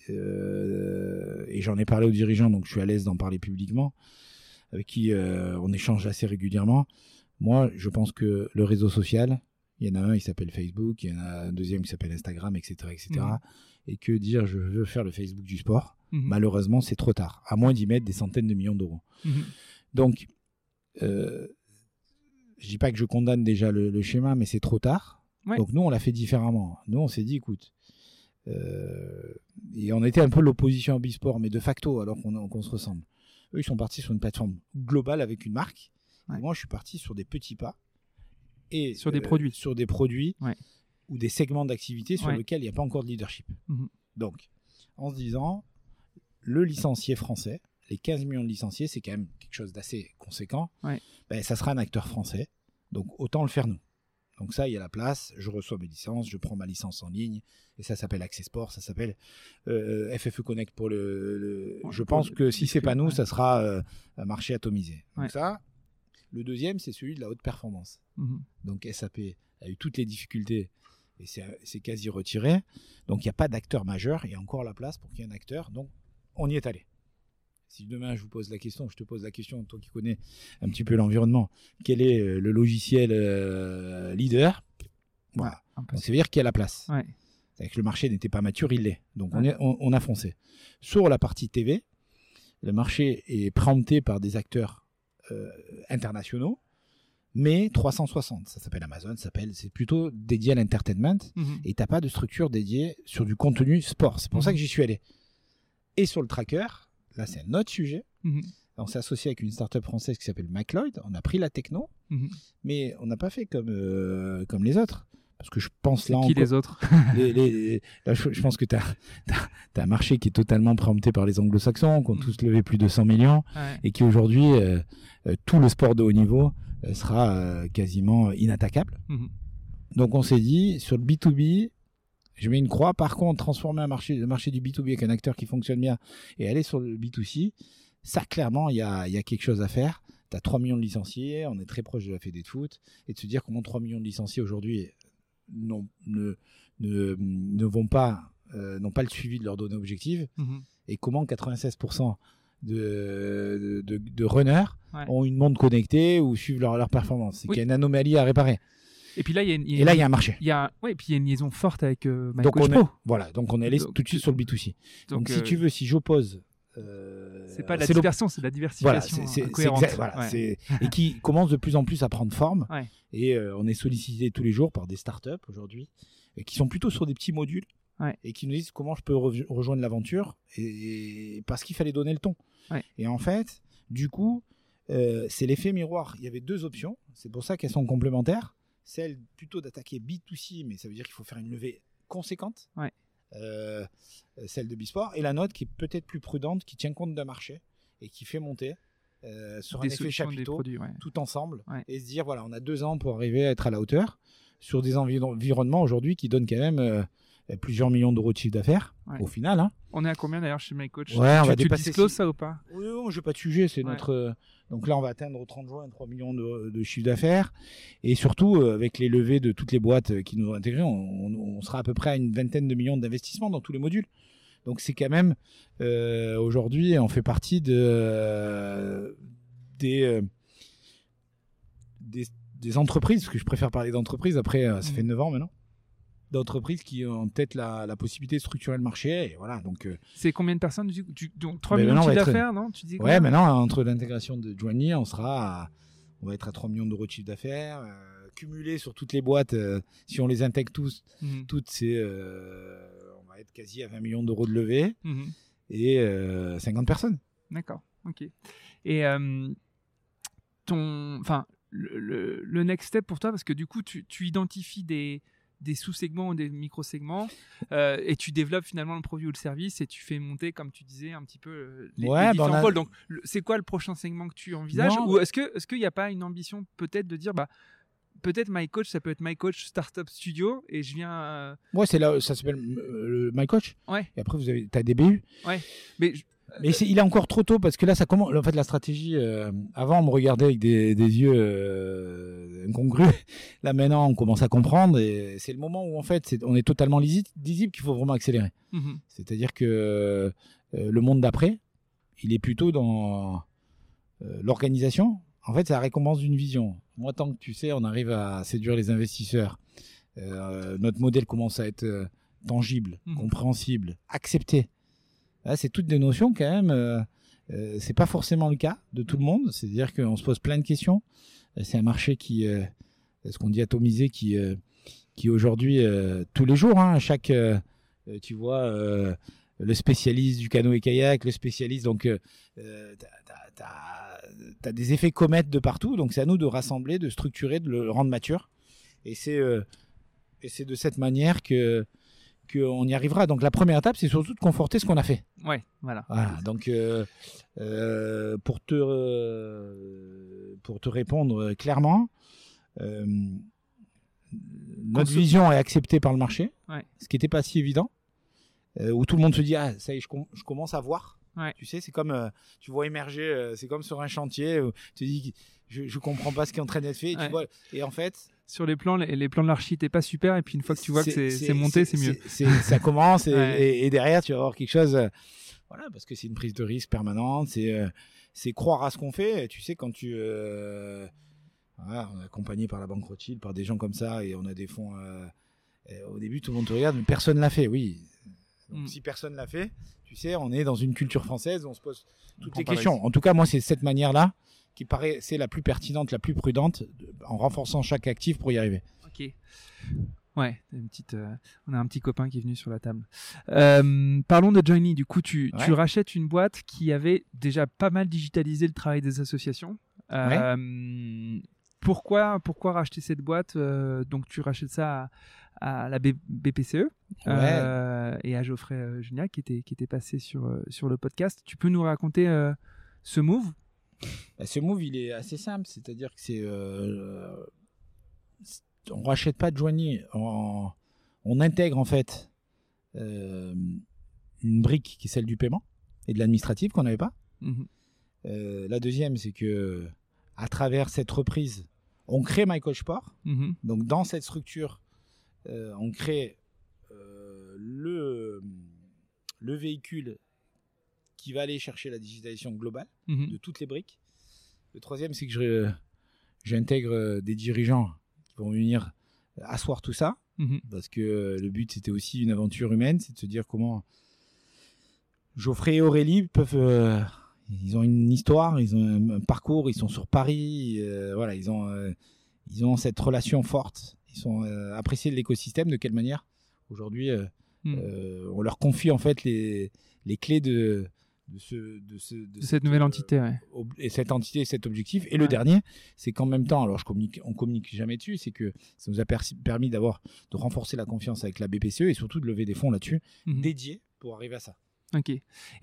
euh, et j'en ai parlé aux dirigeants, donc je suis à l'aise d'en parler publiquement, avec qui on échange assez régulièrement. Moi, je pense que le réseau social, il y en a un, il s'appelle Facebook, il y en a un deuxième qui s'appelle Instagram, etc., etc. Mhm. Et que dire, je veux faire le Facebook du sport, Mhm. malheureusement, c'est trop tard, à moins d'y mettre des centaines de millions d'euros. Mhm. Donc, euh, je dis pas que je condamne déjà le, le schéma, mais c'est trop tard. Ouais. Donc nous, on l'a fait différemment. Nous, on s'est dit, écoute, euh, et on était un peu l'opposition à Bisport, mais de facto, alors qu'on se ressemble. Eux, ils sont partis sur une plateforme globale avec une marque. Et moi, je suis parti sur des petits pas et euh, Sur des produits. sur des produits Ouais. ou des segments d'activité sur lesquels il n'y a pas encore de leadership. Mhm. Donc, en se disant, le licencié français, les 15 millions de licenciés, c'est quand même quelque chose d'assez conséquent. Ouais. Ben, ça sera un acteur français. Donc, autant le faire nous. Donc ça, il y a la place, je reçois mes licences, je prends ma licence en ligne, et ça s'appelle Access Sport, ça s'appelle euh, FFE Connect pour le... je pense que si c'est pas nous, ouais. ça sera euh, un marché atomisé. Donc Ouais. ça, le deuxième, c'est celui de la haute performance. Mhm. Donc SAP a eu toutes les difficultés et c'est quasi retiré. Donc il n'y a pas d'acteur majeur, il y a encore la place pour qu'il y ait un acteur. Donc on y est allé. Si demain je vous pose la question, je te pose la question, toi qui connais un petit peu l'environnement, quel est euh, le logiciel euh, leader? Voilà. Donc, ça veut dire qu'il y a la place. Ouais. C'est que le marché n'était pas mature, il l'est. Donc on, Ouais. est, on, on a foncé. Sur la partie TV, le marché est préempté par des acteurs euh, internationaux, mais 360. Ça s'appelle Amazon, ça s'appelle, c'est plutôt dédié à l'entertainment. Mhm. Et t'as pas de structure dédiée sur du contenu sport. C'est pour ça Mhm. que j'y suis allé. Et sur le tracker, là c'est un autre sujet. Mhm. On s'est associé avec une startup française qui s'appelle McLeod. On a pris la techno, Mhm. mais on n'a pas fait comme, euh, comme les autres. Parce que je pense là Qui les autres les- les- là, je, je pense que tu as, un marché qui est totalement préempté par les anglo-saxons, qui ont Mm. tous levé plus de 100 millions, Ouais. et qui aujourd'hui, euh, euh, tout le sport de haut niveau sera quasiment inattaquable. Mhm. Donc on s'est dit, sur le B2B, je mets une croix. Par contre, transformer un marché, le marché du B2B avec un acteur qui fonctionne bien et aller sur le B2C, ça clairement, il y a, il y a quelque chose à faire. Tu as 3 millions de licenciés, on est très proche de la Fédé de foot, et de se dire comment 3 millions de licenciés aujourd'hui n'ont- ne, ne, ne vont pas, euh, n'ont pas le suivi de leurs données objectives, Mhm. et comment 96% de, de, de runners ont une montre connectée ou suivent leur, leur performance. C'est qu'il y a une anomalie à réparer. Et puis là, il y a, une, et là, il y a un marché. Il y a, ouais, et puis il y a une liaison forte avec euh, donc on Pro. voilà, donc on est allé tout de suite sur le B2C. Donc, si tu veux, si j'oppose euh, c'est pas de la dispersion, c'est de la diversification. Voilà, c'est et qui commence de plus en plus à prendre forme. Et euh, on est sollicité tous les jours par des startups aujourd'hui, qui sont plutôt sur des petits modules et qui nous disent comment je peux rejoindre l'aventure et, parce qu'il fallait donner le ton. Et en fait, du coup, euh, c'est l'effet miroir. Il y avait deux options, c'est pour ça qu'elles sont complémentaires. Celle plutôt d'attaquer B2C, mais ça veut dire qu'il faut faire une levée conséquente. Euh, celle de Bisport, et la note qui est peut-être plus prudente, qui tient compte d'un marché et qui fait monter euh, sur un effet chapiteau tout ensemble et se dire voilà, on a deux ans pour arriver à être à la hauteur sur des environnements aujourd'hui qui donnent quand même plusieurs millions d'euros de chiffre d'affaires au final. Hein. On est à combien d'ailleurs chez MyCoach ouais, on va tu dépasser ça ou pas Oui, je ne vais pas te juger. C'est notre. Euh, donc là, on va atteindre au 30 juin 3 millions de, de chiffre d'affaires. Et surtout, euh, avec les levées de toutes les boîtes euh, qui nous ont intégrés, on, sera à peu près à une vingtaine de millions d'investissements dans tous les modules. Donc c'est quand même. Aujourd'hui, on fait partie de, des, des, entreprises, parce que je préfère parler d'entreprises. Après, ça mmh. fait 9 ans maintenant d'entreprises qui ont peut-être la, possibilité de structurer le marché. Et voilà, donc. Euh, c'est combien de personnes du, Donc 3 millions de chiffre d'affaires, non? Tu dis Ouais, maintenant, entre l'intégration de Joanie, on sera on va être à 3 millions d'euros de chiffre d'affaires. Euh, cumulé sur toutes les boîtes, euh, si on les intègre tous, mhm. toutes, c'est. on va être quasi à 20 millions d'euros de levée mhm. et 50 personnes. D'accord, ok. Et ton. Enfin. Le, next step pour toi, parce que du coup, tu identifies des, des sous-segments ou des micro-segments euh, et tu développes finalement le produit ou le service et tu fais monter, comme tu disais, un petit peu euh, les, ouais, bah, différents Donc, c'est quoi le prochain segment que tu envisages Ou est-ce que est-ce qu'il n'y a pas une ambition peut-être de dire bah peut-être My Coach, ça peut être My Coach Startup Studio et je viens. Euh, ouais, c'est là, ça s'appelle le My Coach. Ouais. Et après, vous avez, as des BU. Ouais. Mais mais il est encore trop tôt parce que là, ça commence. En fait, la stratégie. Euh, avant, on me regardait avec des, des yeux euh, incongrus. Là, maintenant, on commence à comprendre et c'est le moment où en fait, on est totalement lisible qu'il faut vraiment accélérer. Mhm. C'est-à-dire que euh, le monde d'après, il est plutôt dans l'organisation. En fait, c'est la récompense d'une vision. Moi, tant que tu sais, on arrive à séduire les investisseurs. notre modèle commence à être tangible, mhm. compréhensible, accepté c'est toutes des notions quand même. Euh, euh, c'est pas forcément le cas de tout le monde. C'est-à-dire qu'on se pose plein de questions. Euh, c'est un marché qui, ce qu'on dit atomisé, qui, qui aujourd'hui tous les jours, hein, chaque, tu vois, le spécialiste du canoë kayak, le spécialiste, donc tu as, des effets comètes de partout. Donc c'est à nous de rassembler, de structurer, de le rendre mature. Et c'est de cette manière que qu'on y arrivera. Donc la première étape, c'est surtout de conforter ce qu'on a fait. Ouais, voilà. Voilà. Donc euh, euh, pour te euh, pour te répondre clairement, notre vision est acceptée par le marché, ce qui n'était pas si évident. où tout le monde se dit ah ça y est, je, commence à voir. Tu sais, c'est comme tu vois émerger, c'est comme sur un chantier où tu dis je, je comprends pas ce qui est en train d'être fait. Et, tu vois, et en fait, sur les plans, les, les plans de l'archi, t'es pas super, et puis une fois que tu vois que c'est monté, c'est mieux. Ça commence, et, derrière, tu vas avoir quelque chose. Euh, voilà, parce que c'est une prise de risque permanente, c'est euh, c'est croire à ce qu'on fait. Tu sais, quand tu. Euh, voilà, on est accompagné par la Banque Rothschild, par des gens comme ça, et on a des fonds. au début, tout le monde te regarde, mais personne l'a fait, oui. Donc, mm. si personne l'a fait, tu sais, on est dans une culture française, on se pose toutes les questions. En tout cas, moi, c'est cette manière-là qui paraît c'est la plus pertinente, la plus prudente, en renforçant chaque actif pour y arriver. Ok. Ouais, une petite, euh, on a un petit copain qui est venu sur la table. Euh, parlons de Johnny. Du coup, tu, tu, rachètes une boîte qui avait déjà pas mal digitalisé le travail des associations. Euh, pourquoi, pourquoi racheter cette boîte Donc, tu rachètes ça à, la BPCE et à Geoffrey Juniac qui était, qui était passé sur, sur le podcast. Tu peux nous raconter ce move? Bah, ce move, il est assez simple, c'est-à-dire que c'est. Euh, on rachète pas de Joigny, on, on, intègre en fait euh, une brique qui est celle du paiement et de l'administratif qu'on n'avait pas. Mhm. Euh, la deuxième, c'est que à travers cette reprise, on crée MyCoachPort. Mhm. Donc dans cette structure, on crée le, le véhicule qui va aller chercher la digitalisation globale Mhm. de toutes les briques. Le troisième, c'est que j'intègre euh, des dirigeants qui vont venir asseoir tout ça, Mhm. parce que euh, le but, c'était aussi une aventure humaine, c'est de se dire comment Geoffrey et Aurélie peuvent... euh, ils ont une histoire, ils ont un, un parcours, ils sont sur Paris, euh, voilà, ils ont, euh, ils ont cette relation forte, ils sont euh, appréciés de l'écosystème, de quelle manière Aujourd'hui, euh, Mhm. euh, on leur confie en fait les, les clés de, de, ce, de, ce- de De cette nouvelle euh, entité, ouais. et cette entité et cet objectif. Et le dernier, c'est qu'en même temps, alors je communique, on communique jamais dessus, c'est que ça nous a permis d'avoir de renforcer la confiance avec la BPCE et surtout de lever des fonds là-dessus Mhm. dédiés pour arriver à ça. Ok.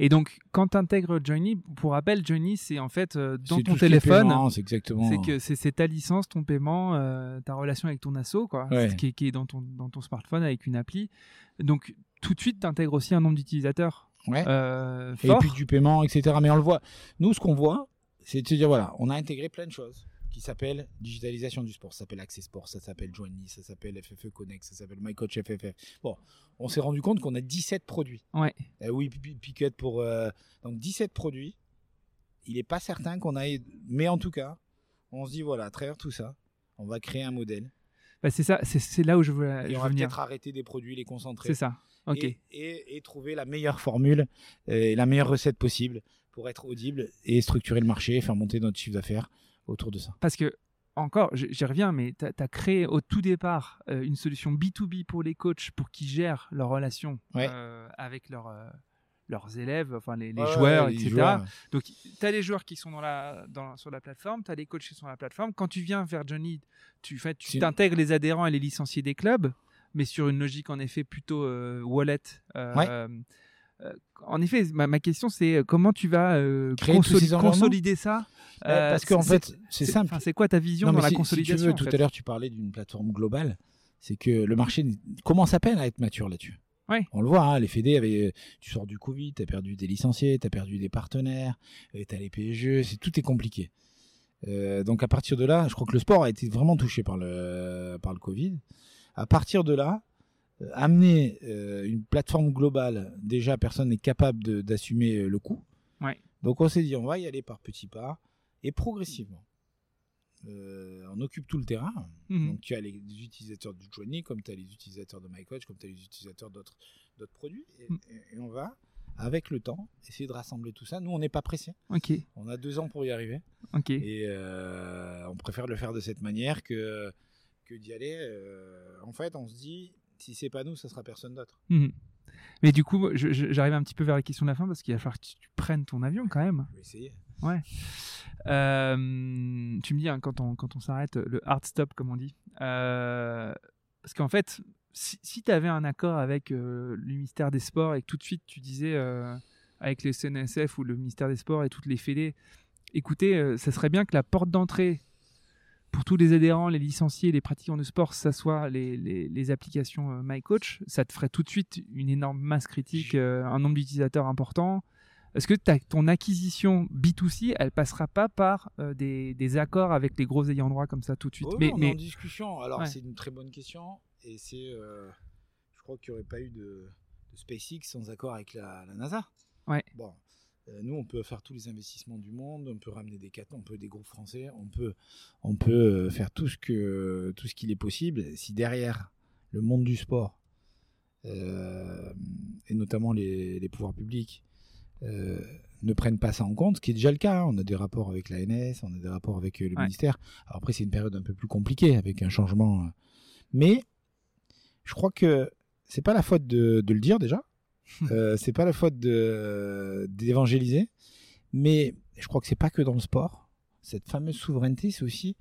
Et donc, quand tu intègres Journey, pour rappel, Journey, c'est en fait euh, dans ton téléphone. c'est exactement. C'est que c'est ta licence, ton paiement, euh, ta relation avec ton asso, quoi, Ouais. ce qui, est, qui est dans ton, dans ton smartphone avec une appli. Donc, tout de suite, tu intègres aussi un nombre d'utilisateurs Ouais. euh, et puis du paiement, etc. Mais on le voit. Nous, ce qu'on voit, c'est de se dire voilà, on a intégré plein de choses qui s'appellent digitalisation du sport. Ça s'appelle Access Sport, ça s'appelle Joiny, ça s'appelle FFE Connect, ça s'appelle MyCoach FFF. Bon, on s'est rendu compte qu'on a 17 produits. Ouais. Euh, oui, Pi- Pi- Piquet pour. euh, donc 17 produits. Il n'est pas certain qu'on aille. Mais en tout cas, on se dit voilà, à travers tout ça, on va créer un modèle. Bah, c'est ça, c'est- là où je veux, Et je on va peut-être arrêter des produits, les concentrer. C'est ça. Et, et- et trouver la meilleure formule euh, et la meilleure recette possible pour être audible et structurer le marché, faire monter notre chiffre d'affaires autour de ça. Parce que, encore, j'y reviens, mais tu as, créé au tout départ euh, une solution B2B pour les coachs pour qu'ils gèrent leurs relations Ouais. euh, avec leurs, euh, leurs élèves, enfin les, les Ouais, joueurs, les etc. joueurs. Donc, tu as les joueurs qui sont dans la, dans, sur la plateforme, tu as les coachs qui sont sur la plateforme. Quand tu viens vers Johnny, tu, t'intègres les adhérents et les licenciés des clubs, mais sur une logique en effet plutôt euh, wallet. euh, Ouais. euh, en effet, ma, ma question c'est comment tu vas consoli- consolider ça parce qu'en fait, c'est simple. C'est quoi ta vision Non, dans la si- si consolidation tu veux, tout fait à l'heure, tu parlais d'une plateforme globale. C'est que le marché commence à peine à être mature là-dessus. Ouais. On le voit, hein, les fédés, avaient, tu sors du Covid, tu as perdu des licenciés, tu as perdu des partenaires, tu as les PSG, c'est, tout est compliqué. Euh, donc à partir de là, je crois que le sport a été vraiment touché par le, par le Covid. À partir de là, euh, amener euh, une plateforme globale, déjà personne n'est capable d'assumer euh, le coût. Ouais. Donc on s'est dit, on va y aller par petits pas et progressivement. Euh, on occupe tout le terrain. Mhm. Donc tu as les utilisateurs du Johnny, comme tu as les utilisateurs de MyCoach, comme tu as les utilisateurs d'autres produits. Et, Mm. et- on va, avec le temps, essayer de rassembler tout ça. Nous, on n'est pas pressé. On a deux ans pour y arriver. Et euh, on préfère le faire de cette manière que, que d'y aller. euh, en fait, on se dit, si c'est pas nous, ça sera personne d'autre. Mhm. Mais du coup, j'arrive un petit peu vers la question de la fin parce qu'il va falloir que tu, tu prennes ton avion quand même. Je vais essayer. Euh, tu me dis hein, quand on, quand on s'arrête, le hard stop comme on dit. Euh, parce qu'en fait, si, tu avais un accord avec euh, le ministère des Sports et que tout de suite tu disais avec le CNSF ou le ministère des Sports et toutes les fédés, écoutez, ça serait bien que la porte d'entrée pour tous les adhérents, les licenciés, les pratiquants de sport, ça soit les, les, les applications euh, MyCoach, ça te ferait tout de suite une énorme masse critique, euh, un nombre d'utilisateurs important. Est-ce que ton acquisition B2C, elle passera pas par euh, des, des accords avec les gros ayants droit comme ça tout de suite? Mais, on est en discussion. Alors, Ouais. c'est une très bonne question. Et c'est. euh, je crois qu'il n'y aurait pas eu de, de SpaceX sans accord avec la, la NASA. Ouais. Bon. Euh, nous, on peut faire tous les investissements du monde, on peut ramener des on peut des groupes français, on peut, on peut euh, faire tout ce que tout ce qu'il est possible. Si derrière le monde du sport euh, et notamment les, les pouvoirs publics euh, ne prennent pas ça en compte, ce qui est déjà le cas. hein. On a des rapports avec l'ANS, on a des rapports avec le Ouais. ministère. Alors après, c'est une période un peu plus compliquée avec un changement. Mais je crois que c'est pas la faute de, de le dire déjà. Euh, c'est pas la faute d'évangéliser. Mais je crois que c'est pas que dans le sport. Cette fameuse souveraineté, c'est aussi,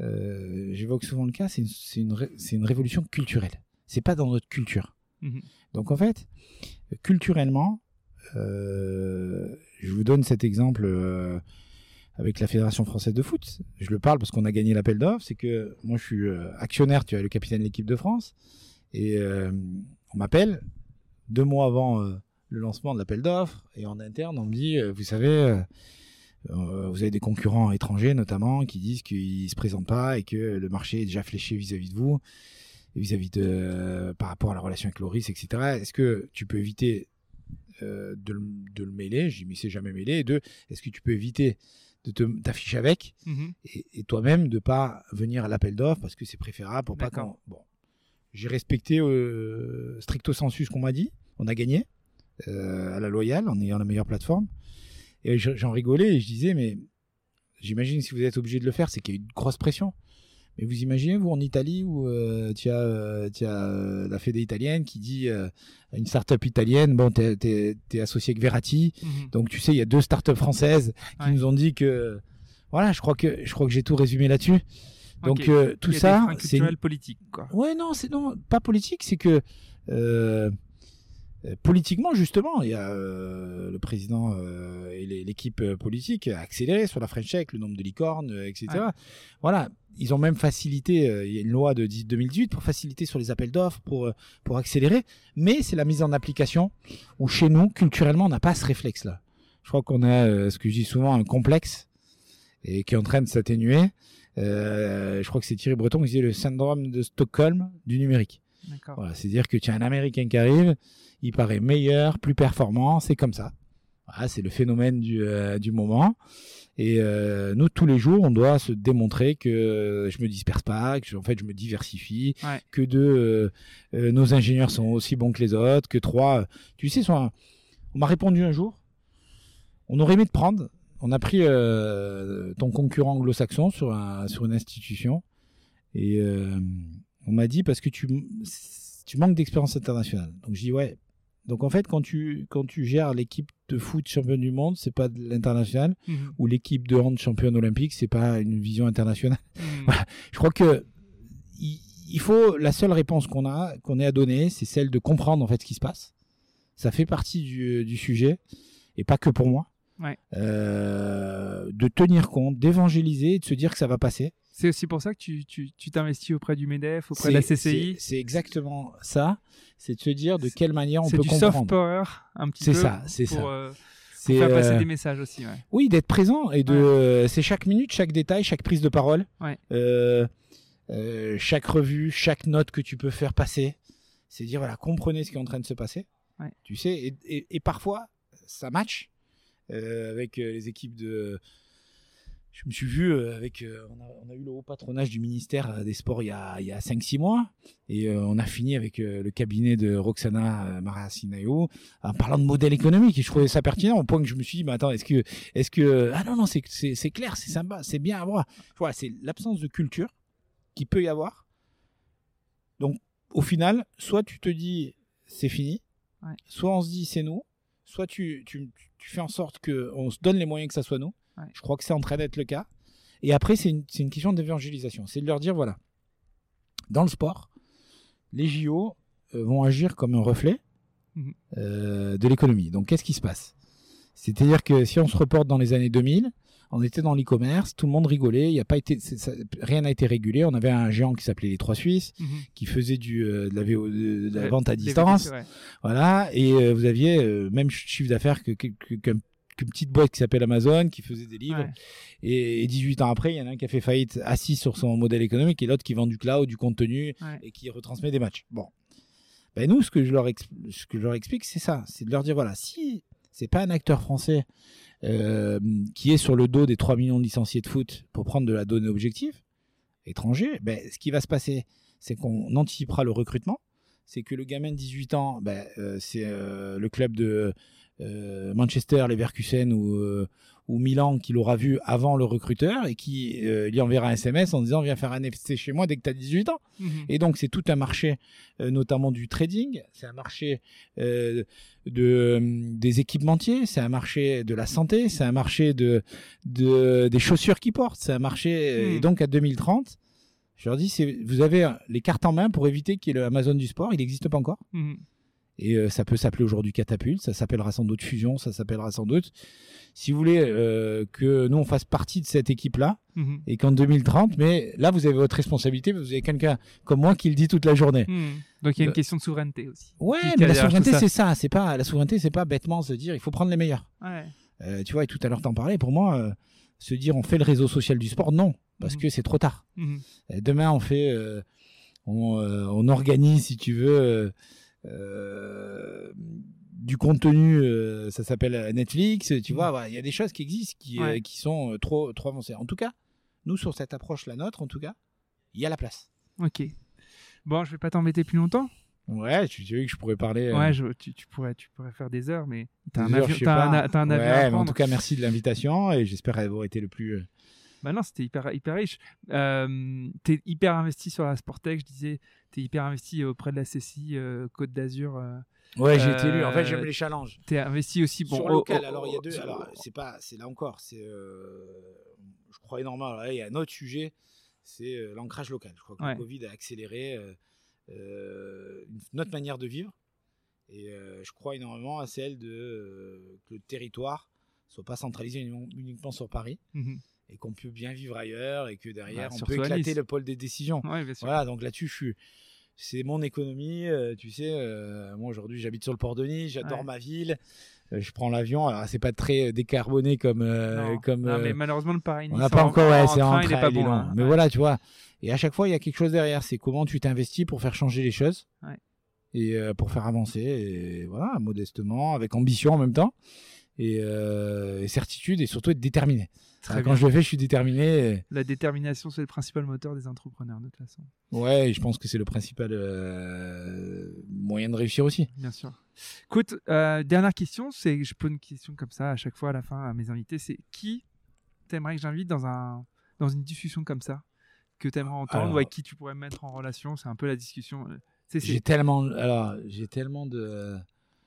euh, j'évoque souvent le cas, c'est une, c'est une, ré- c'est une révolution culturelle. C'est pas dans notre culture. Mhm. Donc en fait, culturellement, euh, je vous donne cet exemple avec la Fédération française de foot. Je le parle parce qu'on a gagné l'appel d'offres. C'est que moi, je suis actionnaire, tu as le capitaine de l'équipe de France. Et euh, on m'appelle deux mois avant euh, le lancement de l'appel d'offres. Et en interne, on me dit, euh, vous savez, euh, vous avez des concurrents étrangers notamment qui disent qu'ils ne se présentent pas et que le marché est déjà fléché vis-à-vis de vous, vis-à-vis de par rapport à la relation avec Loris, etc. Est-ce que tu peux éviter de, de, le mêler? Je dis, mais c'est jamais mêlé. Et deux, est-ce que tu peux éviter de t'afficher avec? Mhm. et, et toi-même de pas venir à l'appel d'offres parce que c'est préférable pour pas qu'on. Bon, j'ai respecté euh, stricto sensu ce qu'on m'a dit. On a gagné euh, à la loyale en ayant la meilleure plateforme. Et je- j'en rigolais et je disais mais j'imagine si vous êtes obligé de le faire, c'est qu'il y a eu une grosse pression. Mais vous imaginez, vous, en Italie, où euh, tu as, euh, euh, la fédé italienne qui dit euh, à une start-up italienne, bon, t'es es, associé avec Verratti, Mhm. donc tu sais, il y a deux start-up françaises qui Ouais. nous ont dit que voilà, je crois que je crois que j'ai tout résumé là-dessus. Donc euh, tout Il y a ça, c'est politiques, quoi. ouais non, c'est non pas politique, c'est que euh, euh, politiquement justement, il y a euh, le président euh, et l'équipe politique accéléré sur la French Tech, le nombre de licornes, etc. Voilà, ils ont même facilité. euh, il y a une loi de 10 2018 pour faciliter sur les appels d'offres, pour pour accélérer. Mais c'est la mise en application où chez nous, culturellement, on n'a pas ce réflexe-là. Je crois qu'on a ce que je dis souvent un complexe et qui est en train de s'atténuer. Euh, je crois que c'est Thierry Breton qui disait le syndrome de Stockholm du numérique. Voilà, c'est-à-dire que tu as un Américain qui arrive, il paraît meilleur, plus performant, c'est comme ça. Voilà, c'est le phénomène du, euh, du moment. Et euh, nous, tous les jours, on doit se démontrer que je me disperse pas, que je- en fait, je me diversifie, Ouais. que deux, euh, nos ingénieurs sont aussi bons que les autres, que trois, tu sais, on m'a répondu un jour, on aurait aimé te prendre, on a pris euh, ton concurrent anglo-saxon sur, un, sur une institution, et euh, on m'a dit parce que tu, tu manques d'expérience internationale. Donc je dis ouais. Donc en fait, quand tu, quand tu gères l'équipe de foot championne du monde, c'est pas de l'international, Mhm. ou l'équipe de hand championne olympique, c'est pas une vision internationale. Mhm. Voilà. Je crois que il, il faut la seule réponse qu'on a, qu'on ait à donner, c'est celle de comprendre en fait ce qui se passe. Ça fait partie du, du sujet et pas que pour moi. Ouais. Euh, de tenir compte, d'évangéliser et de se dire que ça va passer. C'est aussi pour ça que tu t'investis auprès du MEDEF, auprès de la C'est- CCI. C'est c'est exactement ça. C'est de se dire de quelle manière on C'est peut du comprendre. soft power, un petit C'est peu. ça, c'est ça. euh, C'est faire passer euh, des messages aussi. Ouais. oui d'être présent et de Ouais. c'est chaque minute, chaque détail, chaque prise de parole. Euh, chaque revue, chaque note que tu peux faire passer. C'est dire voilà comprenez ce qui est en train de se passer. Tu sais et, et- et parfois ça match avec euh, les équipes de. Je me suis vu euh, avec. euh, on, a, on a eu le haut patronage du ministère euh, des Sports il y a, il y a 5-6 mois. Et euh, on a fini avec euh, le cabinet de Roxana euh, Maracineau en parlant de modèle économique. Et je trouvais ça pertinent au point que je me suis dit, mais attends, est-ce que. Est-ce que ah non, non, c'est c'est- c'est clair, c'est sympa, c'est bien à voir. Voilà, c'est l'absence de culture qui peut y avoir. Donc, au final, soit tu te dis, c'est fini, Ouais. soit on se dit, c'est nous, soit tu, tu, tu fais en sorte qu'on se donne les moyens que ça soit nous. Ouais. Je crois que c'est en train d'être le cas. Et après, c'est une, une question d'évangélisation. C'est de leur dire, voilà, dans le sport, les JO euh, vont agir comme un reflet Mhm. euh, de l'économie. Donc, qu'est-ce qui se passe? C'est-à-dire que si on se reporte dans les années 2000, on était dans l'e-commerce, tout le monde rigolait, il a pas été, ça- rien n'a été régulé. On avait un géant qui s'appelait les Trois Suisses, Mhm. qui faisait du, euh, de, la VO de, de la Ouais, vente à distance. Ouais. Voilà, et euh, vous aviez euh, même chiffre d'affaires que, petite boîte qui s'appelle Amazon, qui faisait des livres. Ouais. Et, et 18 ans après, il y en a un qui a fait faillite assis sur son modèle économique et l'autre qui vend du cloud, du contenu Ouais. et qui retransmet des matchs. Bon. Ben nous, ce que je leur, expl- ce que je leur explique, c'est ça. C'est de leur dire, voilà, si c'est pas un acteur français euh, qui est sur le dos des 3 millions de licenciés de foot pour prendre de la donnée objective, étranger, ben, ce qui va se passer, c'est qu'on anticipera le recrutement. C'est que le gamin de 18 ans, ben, euh, c'est euh, le club de euh, Manchester, Leverkusen ou, ou Milan qui l'aura vu avant le recruteur et qui lui enverra un SMS en disant viens faire un FC chez moi dès que tu as 18 ans. Mhm. Et donc c'est tout un marché, notamment du trading, c'est un marché de, des équipementiers, c'est un marché de la santé, c'est un marché de, de des chaussures qu'ils portent, c'est un marché et donc à 2030, je leur dis vous avez euh, les cartes en main pour éviter qu'il y ait le Amazon du sport, il n'existe pas encore. Mhm. Et euh, ça peut s'appeler aujourd'hui catapulte, ça s'appellera sans doute fusion, ça s'appellera sans doute. Si vous voulez euh, que nous on fasse partie de cette équipe-là Mhm. et qu'en 2030, mais là vous avez votre responsabilité, vous avez quelqu'un comme moi qui le dit toute la journée. Mhm. Donc il y a une Le- question de souveraineté aussi. Ouais, mais la souveraineté c'est ça, c'est pas la souveraineté c'est pas bêtement se dire il faut prendre les meilleurs. Ouais. Euh, tu vois, et tout à l'heure t'en parlais, pour moi euh, se dire on fait le réseau social du sport, non, parce Mhm. que c'est trop tard. Euh, Demain, on fait, euh, on, euh, on organise, si tu veux, euh, du contenu, ça s'appelle Netflix. Tu mmh. vois, il y a des choses qui existent qui, qui sont trop, trop avancées. En tout cas, nous, sur cette approche, la nôtre, en tout cas, il y a la place. Ok. Bon, je vais pas t'embêter plus longtemps. Ouais, tu, tu veux que je pourrais parler. Ouais, tu, tu, pourrais, tu pourrais faire des heures, mais t'as un, avion, as un, avion. Ouais, mais en tout cas, merci de l'invitation et j'espère avoir été le plus bah non, c'était hyper, hyper riche. Euh, tu es hyper investi sur la Sportec, je disais, tu es hyper investi auprès de la CCI euh, Côte d'Azur. Euh, ouais, j'ai été élu. En fait, j'aime les challenges. Tu es investi aussi bon, sur local. alors, il y a deux. Alors, c'est pas, c'est là encore, c'est, je crois énormément. il y a un autre sujet, c'est l'ancrage local. Je crois que le Covid a accéléré notre manière de vivre. Et je crois énormément à celle de que le territoire soit pas centralisé uniquement sur Paris. Mmh et qu'on peut bien vivre ailleurs et que derrière bah, on peut éclater le pôle des décisions. Voilà, donc là-dessus, c'est mon économie. Euh, tu sais, euh, moi aujourd'hui j'habite sur le port de Nice, j'adore ma ville. Euh, je prends l'avion. Alors c'est pas très décarboné comme comme. Non, mais malheureusement le Paris. On n'a pas encore. Ouais, c'est en train, pas bon. Hein. Mais voilà, tu vois. Et à chaque fois il y a quelque chose derrière. C'est comment tu t'investis pour faire changer les choses. Et pour faire avancer. Et voilà, modestement, avec ambition en même temps. Et, et certitude et surtout être déterminé quand je le fais, je suis déterminé. La détermination, c'est le principal moteur des entrepreneurs, de toute façon. Ouais, je pense que c'est le principal euh, moyen de réussir aussi. Bien sûr. Écoute, euh, dernière question, c'est je pose une question comme ça à chaque fois à la fin à mes invités, c'est qui t'aimerais que j'invite dans un dans une discussion comme ça que t'aimerais entendre ou avec qui tu pourrais me mettre en relation? C'est un peu la discussion. Euh, j'ai tellement, alors j'ai tellement de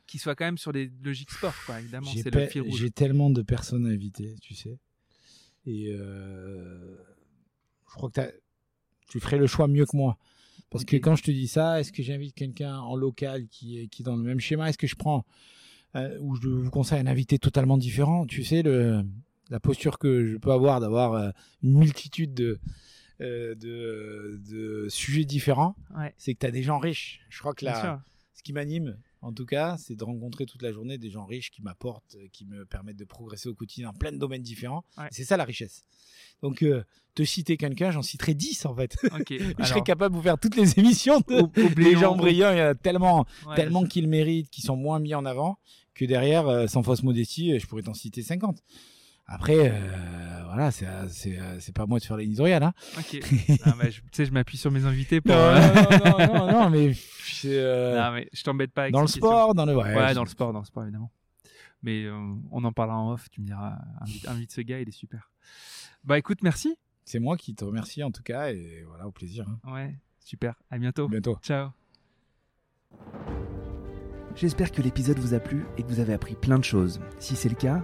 qui soit quand même sur les logiques sport, quoi. Évidemment, c'est le fil rouge. J'ai tellement de personnes à inviter, tu sais. Et euh, je crois que tu ferais le choix mieux que moi. Parce que quand je te dis ça, est-ce que j'invite quelqu'un en local qui est, qui dans le même schéma? Est-ce que je prends euh, ou je vous conseille un invité totalement différent? Tu sais, le, la posture que je peux avoir d'avoir euh, une multitude de, de, de, sujets différents, c'est que tu as des gens riches. Je crois que là, ce qui m'anime, en tout cas, c'est de rencontrer toute la journée des gens riches qui m'apportent, euh, qui me permettent de progresser au quotidien en plein de domaines différents. C'est ça la richesse. Donc, euh, te citer quelqu'un, j'en citerai 10 en fait. je serais capable de vous faire toutes les émissions de des gens brillants. Il y en a tellement, tellement qu'ils méritent, qui sont moins mis en avant, que derrière, euh, sans fausse modestie, je pourrais t'en citer 50. Après, euh, voilà, c'est c'est pas moi de faire l'éditorial. Hein. Ok. tu sais, je m'appuie sur mes invités pour. Non, euh, non, non, non, non, mais. Euh... Non, mais je t'embête pas avec Dans le sport, dans le. Ouais, ouais dans le sport, dans le sport, évidemment. Mais euh, on en parlera en off, tu me diras, invite, invite, ce gars, il est super. Bah écoute, merci. C'est moi qui te remercie en tout cas, et voilà, au plaisir. Hein. Ouais, super. À bientôt. À bientôt. Ciao. J'espère que l'épisode vous a plu et que vous avez appris plein de choses. Si c'est le cas,